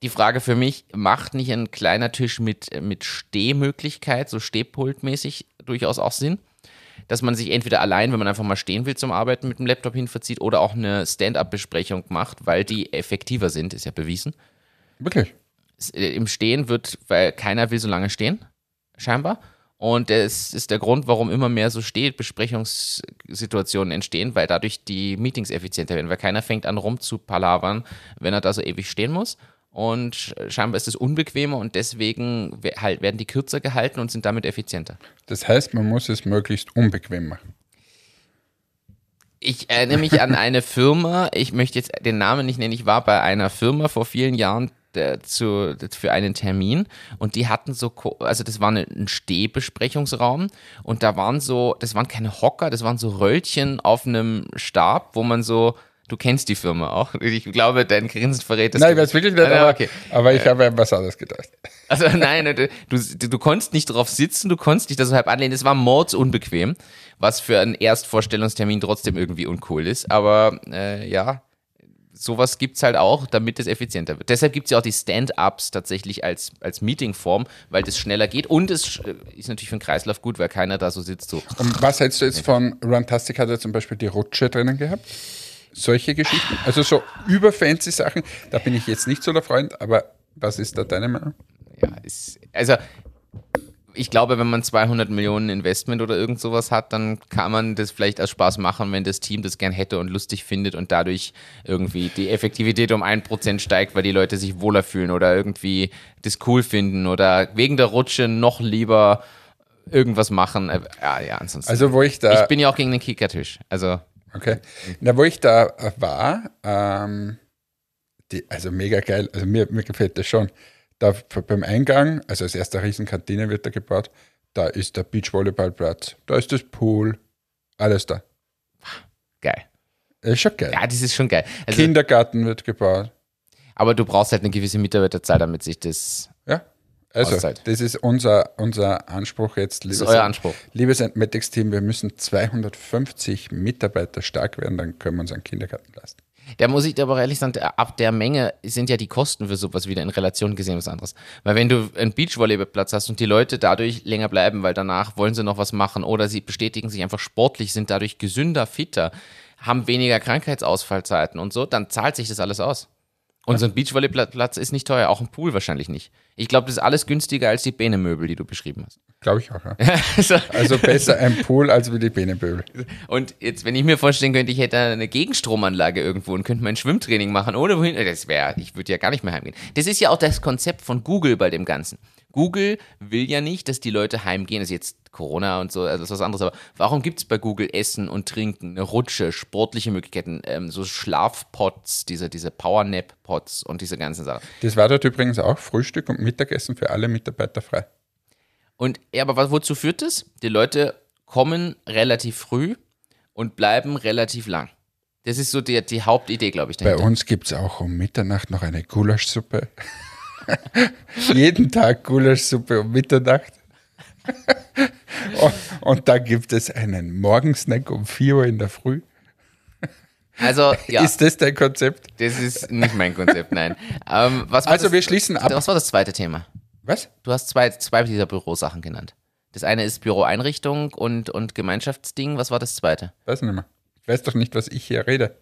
Speaker 2: Die Frage für mich, macht nicht ein kleiner Tisch mit, mit Stehmöglichkeit, so Stehpultmäßig durchaus auch Sinn? Dass man sich entweder allein, wenn man einfach mal stehen will zum Arbeiten, mit dem Laptop hinverzieht oder auch eine Stand-up-Besprechung macht, weil die effektiver sind, ist ja bewiesen.
Speaker 1: Wirklich.
Speaker 2: Äh, Im Stehen wird, weil keiner will so lange stehen, scheinbar. Und das ist der Grund, warum immer mehr so Stehbesprechungssituationen entstehen, weil dadurch die Meetings effizienter werden, weil keiner fängt an rumzupalavern, wenn er da so ewig stehen muss. Und scheinbar ist es unbequemer und deswegen we- halt werden die kürzer gehalten und sind damit effizienter.
Speaker 1: Das heißt, man muss es möglichst unbequem machen.
Speaker 2: Ich erinnere mich an eine Firma, ich möchte jetzt den Namen nicht nennen, ich war bei einer Firma vor vielen Jahren der, zu, für einen Termin und die hatten so, also das war eine, ein Stehbesprechungsraum und da waren so, das waren keine Hocker, das waren so Röllchen auf einem Stab, wo man so, du kennst die Firma auch, ich glaube, dein Grinsen verrät das.
Speaker 1: Nein, ich weiß wirklich nicht,
Speaker 2: Ah,
Speaker 1: aber,
Speaker 2: okay.
Speaker 1: aber ich habe an was anderes gedacht. [LAUGHS]
Speaker 2: Also nein, du, du, du konntest nicht drauf sitzen, du konntest dich da so halb anlehnen. Es war mordsunbequem, was für einen Erstvorstellungstermin trotzdem irgendwie uncool ist. Aber äh, ja, sowas gibt's halt auch, damit es effizienter wird. Deshalb gibt's ja auch die Stand-Ups tatsächlich als, als Meetingform, weil das schneller geht. Und es äh, ist natürlich für den Kreislauf gut, weil keiner da so sitzt. So.
Speaker 1: Und was hältst du jetzt von Runtastic hat er zum Beispiel die Rutsche drinnen gehabt? Solche Geschichten. Also so überfancy Sachen, da bin ich jetzt nicht so der Freund, aber was ist da deine Meinung?
Speaker 2: Ja, ist, also ich glaube, wenn man 200 Millionen Investment oder irgend sowas hat, dann kann man das vielleicht aus Spaß machen, wenn das Team das gern hätte und lustig findet und dadurch irgendwie die Effektivität um 1% steigt, weil die Leute sich wohler fühlen oder irgendwie das cool finden oder wegen der Rutsche noch lieber irgendwas machen. Äh, Ja, ja, ansonsten.
Speaker 1: Also wo ich da,
Speaker 2: ich bin ja auch gegen den Kickertisch. Also
Speaker 1: okay, na wo ich da äh, war, ähm, die, also mega geil, also mir, mir gefällt das schon. Da beim Eingang, also als erste Riesenkantine wird da gebaut, da ist der Beachvolleyballplatz, da ist das Pool, alles da.
Speaker 2: geil.
Speaker 1: Ist schon geil.
Speaker 2: Ja, das ist schon geil. Also,
Speaker 1: Kindergarten wird gebaut.
Speaker 2: aber du brauchst halt eine gewisse Mitarbeiterzahl, damit sich das.
Speaker 1: Ja. Also,
Speaker 2: Auszeit.
Speaker 1: das ist unser, unser Anspruch jetzt, liebes,
Speaker 2: ist euer Anspruch.
Speaker 1: liebes Entmetics-Team. Wir müssen 250 Mitarbeiter stark werden, dann können wir uns einen Kindergarten leisten.
Speaker 2: Da muss ich dir aber ehrlich sagen, ab der Menge sind ja die Kosten für sowas wieder in Relation gesehen was anderes. Weil wenn du einen Beachvolleyballplatz hast und die Leute dadurch länger bleiben, weil danach wollen sie noch was machen oder sie bestätigen sich einfach sportlich, sind dadurch gesünder, fitter, haben weniger Krankheitsausfallzeiten und so, dann zahlt sich das alles aus. Und so ein Beachvolleyballplatz ist nicht teuer, auch ein Pool wahrscheinlich nicht. Ich glaube, das ist alles günstiger als die Bene-Möbel, die du beschrieben hast.
Speaker 1: Glaube ich auch, ja. [LAUGHS]
Speaker 2: Also-
Speaker 1: Also besser ein Pool als wie die Beneböbel.
Speaker 2: Und jetzt, wenn ich mir vorstellen könnte, ich hätte eine Gegenstromanlage irgendwo und könnte mein Schwimmtraining machen, ohne wohin, das wäre, ich würde ja gar nicht mehr heimgehen. Das ist ja auch das Konzept von Google bei dem Ganzen. Google will ja nicht, dass die Leute heimgehen. Das ist jetzt Corona und so, also das ist was anderes. Aber warum gibt es bei Google Essen und Trinken, eine Rutsche, sportliche Möglichkeiten, ähm, so Schlafpots, diese, diese Powernap-Pots und diese ganzen Sachen?
Speaker 1: Das war dort übrigens auch Frühstück und Mittagessen für alle Mitarbeiter frei.
Speaker 2: Und ja, aber was, wozu führt das? Die Leute kommen relativ früh und bleiben relativ lang. Das ist so die, die Hauptidee, glaube ich.
Speaker 1: Bei
Speaker 2: dahinter.
Speaker 1: uns gibt es auch um Mitternacht noch eine Gulaschsuppe. [LAUGHS] Jeden Tag Gulaschsuppe um Mitternacht. [LAUGHS] und, und dann gibt es einen Morgensnack um 4 Uhr in der Früh.
Speaker 2: Also, ja,
Speaker 1: Ist das dein Konzept?
Speaker 2: das ist nicht mein Konzept, nein. Ähm,
Speaker 1: Also
Speaker 2: das,
Speaker 1: wir schließen ab.
Speaker 2: Was war das zweite Thema?
Speaker 1: Was?
Speaker 2: Du hast zwei, zwei dieser Bürosachen genannt. Das eine ist Büroeinrichtung und, und Gemeinschaftsding. Was war das zweite?
Speaker 1: Weiß nicht mehr. Ich weiß doch nicht, was ich hier rede.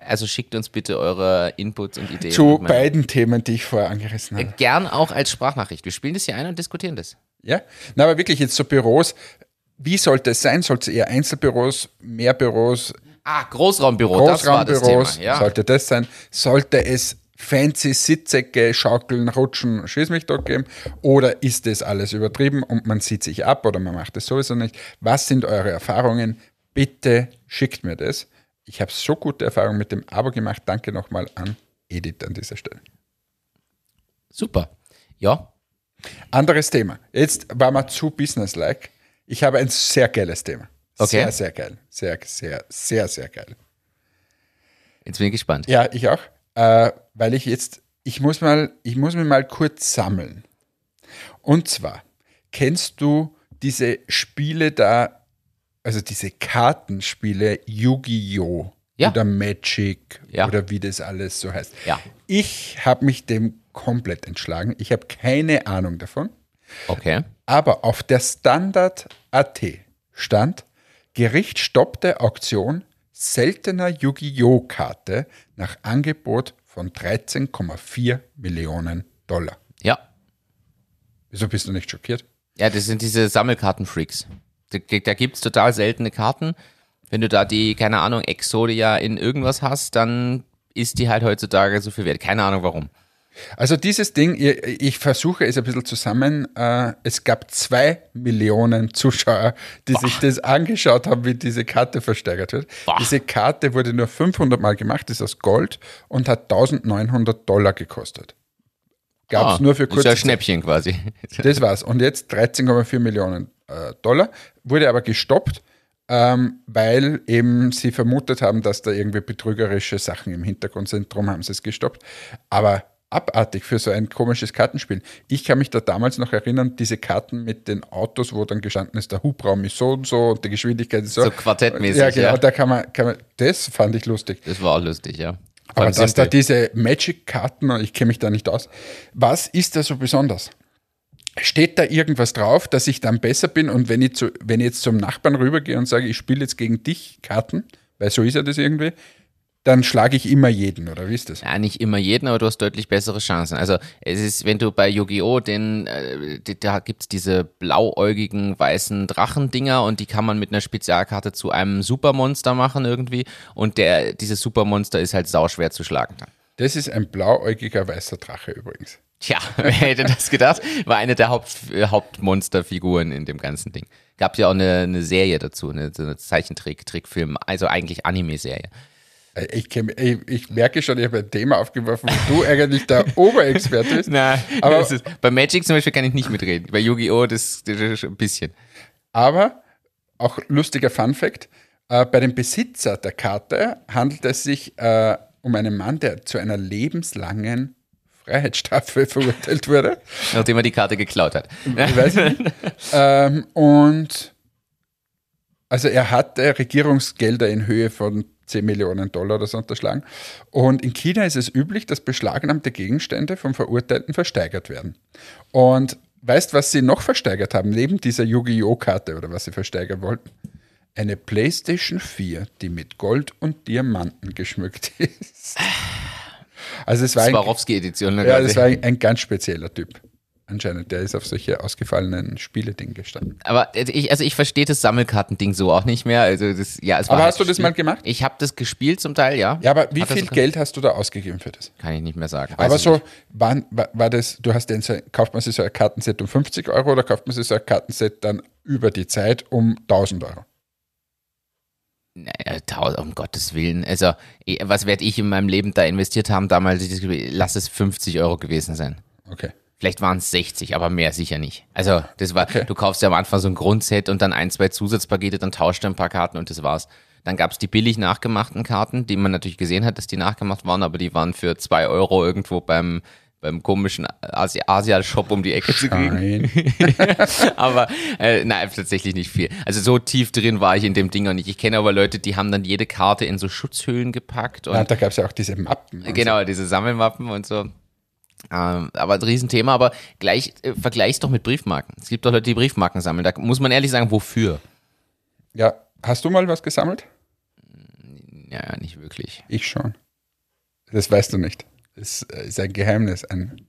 Speaker 2: Also schickt uns bitte eure Inputs und Ideen.
Speaker 1: Zu
Speaker 2: Und
Speaker 1: beiden Themen, die ich vorher angerissen habe.
Speaker 2: Gern auch als Sprachnachricht. Wir spielen das hier ein und diskutieren das.
Speaker 1: Ja? Na, aber wirklich jetzt so Büros. Wie sollte es sein? Sollte es eher Einzelbüros, mehr Büros,
Speaker 2: Ah, Großraumbüro, das war das
Speaker 1: Großraumbüros?
Speaker 2: Thema. Ja.
Speaker 1: Sollte das sein? Sollte es fancy Sitzecke, Schaukeln, Rutschen, Schieß mich dort geben? Oder ist das alles übertrieben und man sieht sich ab oder man macht das sowieso nicht? Was sind eure Erfahrungen? Bitte schickt mir das. Ich habe so gute Erfahrungen mit dem Abo gemacht. Danke nochmal an Edith an dieser Stelle.
Speaker 2: Super. Ja,
Speaker 1: Anderes Thema. Jetzt war mal zu businesslike. Ich habe ein sehr geiles Thema.
Speaker 2: Okay.
Speaker 1: Sehr, sehr geil. Sehr, sehr, sehr, sehr geil.
Speaker 2: jetzt bin ich gespannt.
Speaker 1: Ja, ich auch. Äh, weil ich jetzt, ich muss mal, ich muss mich mal kurz sammeln. Und zwar, kennst du diese Spiele da, also diese Kartenspiele Yu-Gi-Oh!
Speaker 2: Ja.
Speaker 1: oder Magic
Speaker 2: Ja.
Speaker 1: oder wie das alles so heißt.
Speaker 2: Ja.
Speaker 1: Ich habe mich dem komplett entschlagen. Ich habe keine Ahnung davon.
Speaker 2: Okay.
Speaker 1: Aber auf der Standard.at stand, Gericht stoppte Auktion seltener Yu-Gi-Oh! Karte nach Angebot von 13,4 Millionen Dollar.
Speaker 2: Ja.
Speaker 1: Wieso bist du nicht schockiert?
Speaker 2: Ja, das sind diese Sammelkarten-Freaks. Da, da gibt es total seltene Karten. Wenn du da die, keine Ahnung, Exodia in irgendwas hast, dann ist die halt heutzutage so viel wert. Keine Ahnung warum.
Speaker 1: Also dieses Ding, ich, ich versuche es ein bisschen zusammen. Äh, es gab zwei Millionen Zuschauer, die sich das angeschaut haben, wie diese Karte versteigert wird.
Speaker 2: Boah.
Speaker 1: Diese Karte wurde nur 500 Mal gemacht, ist aus Gold und hat 1900 Dollar gekostet. Gab es
Speaker 2: Ah,
Speaker 1: nur für
Speaker 2: ist ja
Speaker 1: kurze
Speaker 2: ein
Speaker 1: Zeit.
Speaker 2: Schnäppchen quasi. [LAUGHS]
Speaker 1: Das war's. Und jetzt 13,4 Millionen äh, Dollar. Wurde aber gestoppt, ähm, weil eben sie vermutet haben, dass da irgendwie betrügerische Sachen im Hintergrund sind. Darum haben sie es gestoppt. Aber abartig für so ein komisches Kartenspiel. Ich kann mich da damals noch erinnern, diese Karten mit den Autos, wo dann gestanden ist, der Hubraum ist so und so und die Geschwindigkeit ist so.
Speaker 2: So quartettmäßig,
Speaker 1: Ja, genau.
Speaker 2: ja.
Speaker 1: Da kann man, kann man, das fand ich lustig.
Speaker 2: Das war auch lustig, ja. Vor
Speaker 1: Aber dass da diese Magic-Karten, und ich kenne mich da nicht aus, was ist da so besonders? Steht da irgendwas drauf, dass ich dann besser bin und wenn ich, zu, wenn ich jetzt zum Nachbarn rübergehe und sage, ich spiele jetzt gegen dich Karten, weil so ist ja das irgendwie, dann schlage ich immer jeden, oder wie ist das?
Speaker 2: Ja, nicht immer jeden, aber du hast deutlich bessere Chancen. Also es ist, wenn du bei Yu-Gi-Oh! den, äh, da gibt's diese blauäugigen weißen Drachendinger und die kann man mit einer Spezialkarte zu einem Supermonster machen irgendwie und der, dieses Supermonster ist halt sauschwer zu schlagen dann.
Speaker 1: Das ist ein blauäugiger weißer Drache übrigens.
Speaker 2: Tja, wer hätte das gedacht? War eine der Haupt, äh, Hauptmonsterfiguren in dem ganzen Ding. Gab ja auch eine, eine Serie dazu, eine, eine Zeichentrick, Trickfilm, also eigentlich Anime-Serie.
Speaker 1: Äh, Ich, kenn, ich, ich merke schon, ich habe ein Thema aufgeworfen, wo du eigentlich der [LAUGHS] Oberexperte bist.
Speaker 2: Nein,
Speaker 1: Aber-
Speaker 2: ist, bei Magic zum Beispiel kann ich nicht mitreden. Bei Yu-Gi-Oh! Das, das ist ein bisschen.
Speaker 1: Aber auch lustiger Fun Fact: Äh, bei dem Besitzer der Karte handelt es sich äh, um einen Mann, der zu einer lebenslangen Freiheitsstrafe [LAUGHS] verurteilt wurde.
Speaker 2: Nachdem er die Karte geklaut hat.
Speaker 1: Ich weiß nicht. ähm, und also er hatte Regierungsgelder in Höhe von 10 Millionen Dollar oder so unterschlagen. Und in China ist es üblich, dass beschlagnahmte Gegenstände vom Verurteilten versteigert werden. Und weißt, was sie noch versteigert haben, neben dieser Yu-Gi-Oh! Karte oder was sie versteigern wollten? Eine PlayStation 4, die mit Gold und Diamanten geschmückt ist. Also es war,
Speaker 2: Swarovski-Edition. ne,
Speaker 1: ja, das war ein, ein ganz spezieller Typ. Anscheinend, der ist auf solche ausgefallenen Spiele-Ding gestanden.
Speaker 2: Aber ich, also ich verstehe das Sammelkartending so auch nicht mehr. Also das, ja, es war
Speaker 1: Aber
Speaker 2: halt
Speaker 1: hast du das
Speaker 2: Spiel-
Speaker 1: mal gemacht?
Speaker 2: Ich habe das gespielt zum Teil, ja.
Speaker 1: Ja, aber wie
Speaker 2: Hat
Speaker 1: viel
Speaker 2: so-
Speaker 1: Geld hast du da ausgegeben für das?
Speaker 2: Kann ich nicht mehr sagen. Weiß
Speaker 1: aber so,
Speaker 2: nicht.
Speaker 1: wann, war, war das, du hast den so, kauft man sich so ein Kartenset um 50 Euro oder kauft man sich so ein Kartenset dann über die Zeit um 1000 Euro?
Speaker 2: Naja, um Gottes Willen. Also, eh, was werde ich in meinem Leben da investiert haben damals? Lass es 50 Euro gewesen sein.
Speaker 1: Okay.
Speaker 2: Vielleicht waren es 60, aber mehr sicher nicht. Also, das war,
Speaker 1: Okay.
Speaker 2: du kaufst ja am Anfang so ein Grundset und dann ein, zwei Zusatzpakete, dann tauscht du ein paar Karten und das war's. Dann gab es die billig nachgemachten Karten, die man natürlich gesehen hat, dass die nachgemacht waren, aber die waren für zwei Euro irgendwo beim, beim komischen Asi Asia-Shop um die Ecke zu kriegen. [LAUGHS] Aber äh, nein, tatsächlich nicht viel. Also so tief drin war ich in dem Ding noch nicht. Ich kenne aber Leute, die haben dann jede Karte in so Schutzhüllen gepackt und
Speaker 1: Ja, da gab es ja auch diese Mappen.
Speaker 2: Genau, diese Sammelmappen und so. Ähm, aber ein Riesenthema, aber gleich, äh, vergleich's doch mit Briefmarken. Es gibt doch Leute, die Briefmarken sammeln. Da muss man ehrlich sagen, wofür?
Speaker 1: Ja, hast du mal was gesammelt?
Speaker 2: Ja, ja, nicht wirklich.
Speaker 1: Ich schon. Das weißt du nicht. Das äh, ist ein Geheimnis. Ein,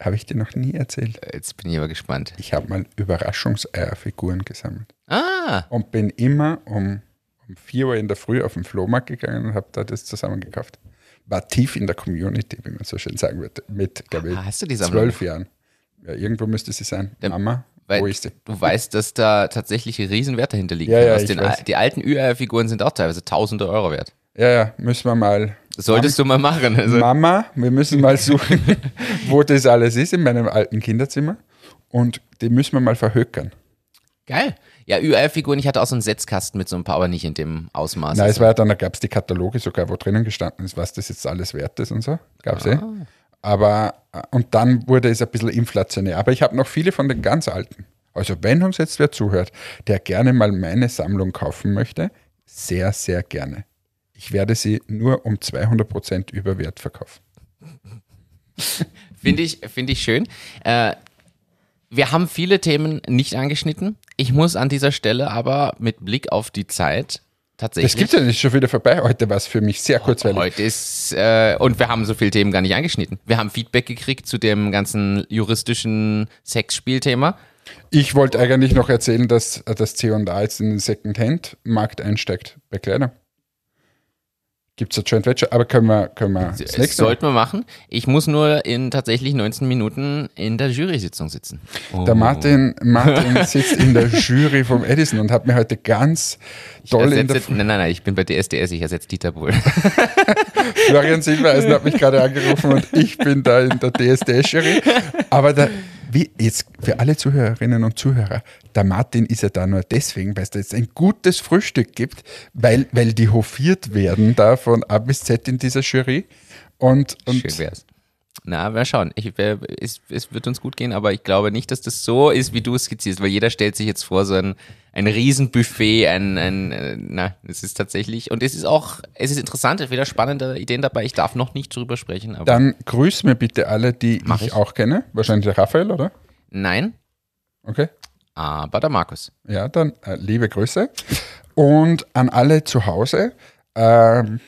Speaker 1: habe ich dir noch nie erzählt.
Speaker 2: Äh, Jetzt bin ich aber gespannt.
Speaker 1: Ich habe mal Überraschungseierfiguren gesammelt.
Speaker 2: Ah,
Speaker 1: und bin immer um, um 4 Uhr in der Früh auf den Flohmarkt gegangen und habe da das zusammengekauft. War tief in der Community, wie man so schön sagen würde, mit, glaube ich,
Speaker 2: Ah, hast du die Sammlung?
Speaker 1: zwölf Jahren. Ja, irgendwo müsste sie sein.
Speaker 2: Der-
Speaker 1: Mama,
Speaker 2: weil
Speaker 1: wo ist sie?
Speaker 2: du weißt, dass da tatsächlich Riesenwert dahinter liegt.
Speaker 1: Ja, ja, ich
Speaker 2: den, die alten Ü-Figuren sind auch teilweise tausende Euro wert.
Speaker 1: Ja, ja, müssen wir mal.
Speaker 2: Solltest du mal machen. Also,
Speaker 1: Mama, wir müssen mal suchen, [LAUGHS] wo das alles ist in meinem alten Kinderzimmer. Und die müssen wir mal verhökern.
Speaker 2: geil. Ja, Ü-Figuren, ich hatte auch so einen Setzkasten mit so ein paar, aber nicht in dem Ausmaß.
Speaker 1: Nein, es
Speaker 2: Also,
Speaker 1: war ja dann, da gab es die Kataloge sogar, wo drinnen gestanden ist, was das jetzt alles wert ist und so. Gab es eh. Aber, äh, und dann wurde es ein bisschen inflationär. Aber ich habe noch viele von den ganz alten. Also, wenn uns jetzt wer zuhört, der gerne mal meine Sammlung kaufen möchte, sehr, sehr gerne. Ich werde sie nur um 200% über Wert verkaufen. [LAUGHS]
Speaker 2: Finde ich, finde ich schön. Äh, wir haben viele Themen nicht angeschnitten. Ich muss an dieser Stelle aber mit Blick auf die Zeit tatsächlich.
Speaker 1: Das gibt ja nicht schon wieder vorbei. Heute war es für mich sehr kurzweilig.
Speaker 2: Heute ist, äh, und wir haben so viele Themen gar nicht angeschnitten. Wir haben Feedback gekriegt zu dem ganzen juristischen Sexspielthema.
Speaker 1: Ich wollte eigentlich noch erzählen, dass äh, das C&A jetzt in den Second-Hand-Markt einsteigt bei Kleidung. Gibt es ein Joint Venture, aber können wir, können wir das
Speaker 2: Das
Speaker 1: nächste
Speaker 2: sollten wir machen. Ich muss nur in tatsächlich 19 Minuten in der Jury-Sitzung sitzen.
Speaker 1: Der Martin, Martin [LAUGHS] sitzt in der Jury vom Edison und hat mir heute ganz toll in der
Speaker 2: Ersetze, nein, nein, nein, ich bin bei DSDS, ich ersetze Dieter Bohl. [LAUGHS]
Speaker 1: Florian Silbereisen hat mich gerade angerufen und ich bin da in der DSD-Jury. Aber da, wie jetzt für alle Zuhörerinnen und Zuhörer, der Martin ist ja da nur deswegen, weil es da jetzt ein gutes Frühstück gibt, weil, weil die hofiert werden da von A bis Z in dieser Jury. Und, und
Speaker 2: Schön wär's. Na, mal schauen. Ich, äh, es, es wird uns gut gehen, aber ich glaube nicht, dass das so ist, wie du es skizzierst, weil jeder stellt sich jetzt vor, so ein, ein Riesenbuffet, ein, ein, äh, na, es ist tatsächlich, und es ist auch, es ist interessant, wieder spannende Ideen dabei. Ich darf noch nicht drüber sprechen,
Speaker 1: dann grüß mir bitte alle, die ich,
Speaker 2: ich.
Speaker 1: auch kenne. Wahrscheinlich der Raphael, oder?
Speaker 2: Nein,
Speaker 1: Okay.
Speaker 2: aber der Markus.
Speaker 1: Ja, dann äh, liebe Grüße. Und an alle zu Hause, ähm,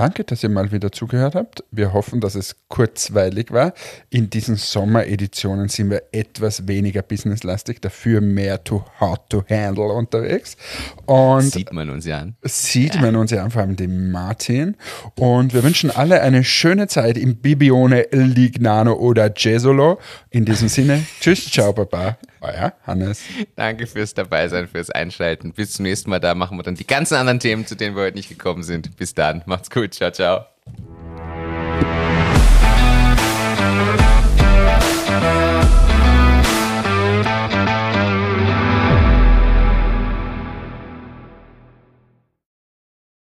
Speaker 1: danke, dass ihr mal wieder zugehört habt. Wir hoffen, dass es kurzweilig war. In diesen Sommereditionen sind wir etwas weniger businesslastig, dafür mehr to how to handle unterwegs. Und
Speaker 2: Sieht man uns ja an.
Speaker 1: sieht man uns ja vor allem den Martin. Und wir wünschen alle eine schöne Zeit im Bibione, Lignano oder Jesolo. In diesem Sinne, tschüss, ciao, baba. Ah Euer Hannes.
Speaker 2: Danke fürs Dabeisein, fürs Einschalten. Bis zum nächsten Mal. Da machen wir dann die ganzen anderen Themen, zu denen wir heute nicht gekommen sind. Bis dann. Macht's gut. Ciao, ciao.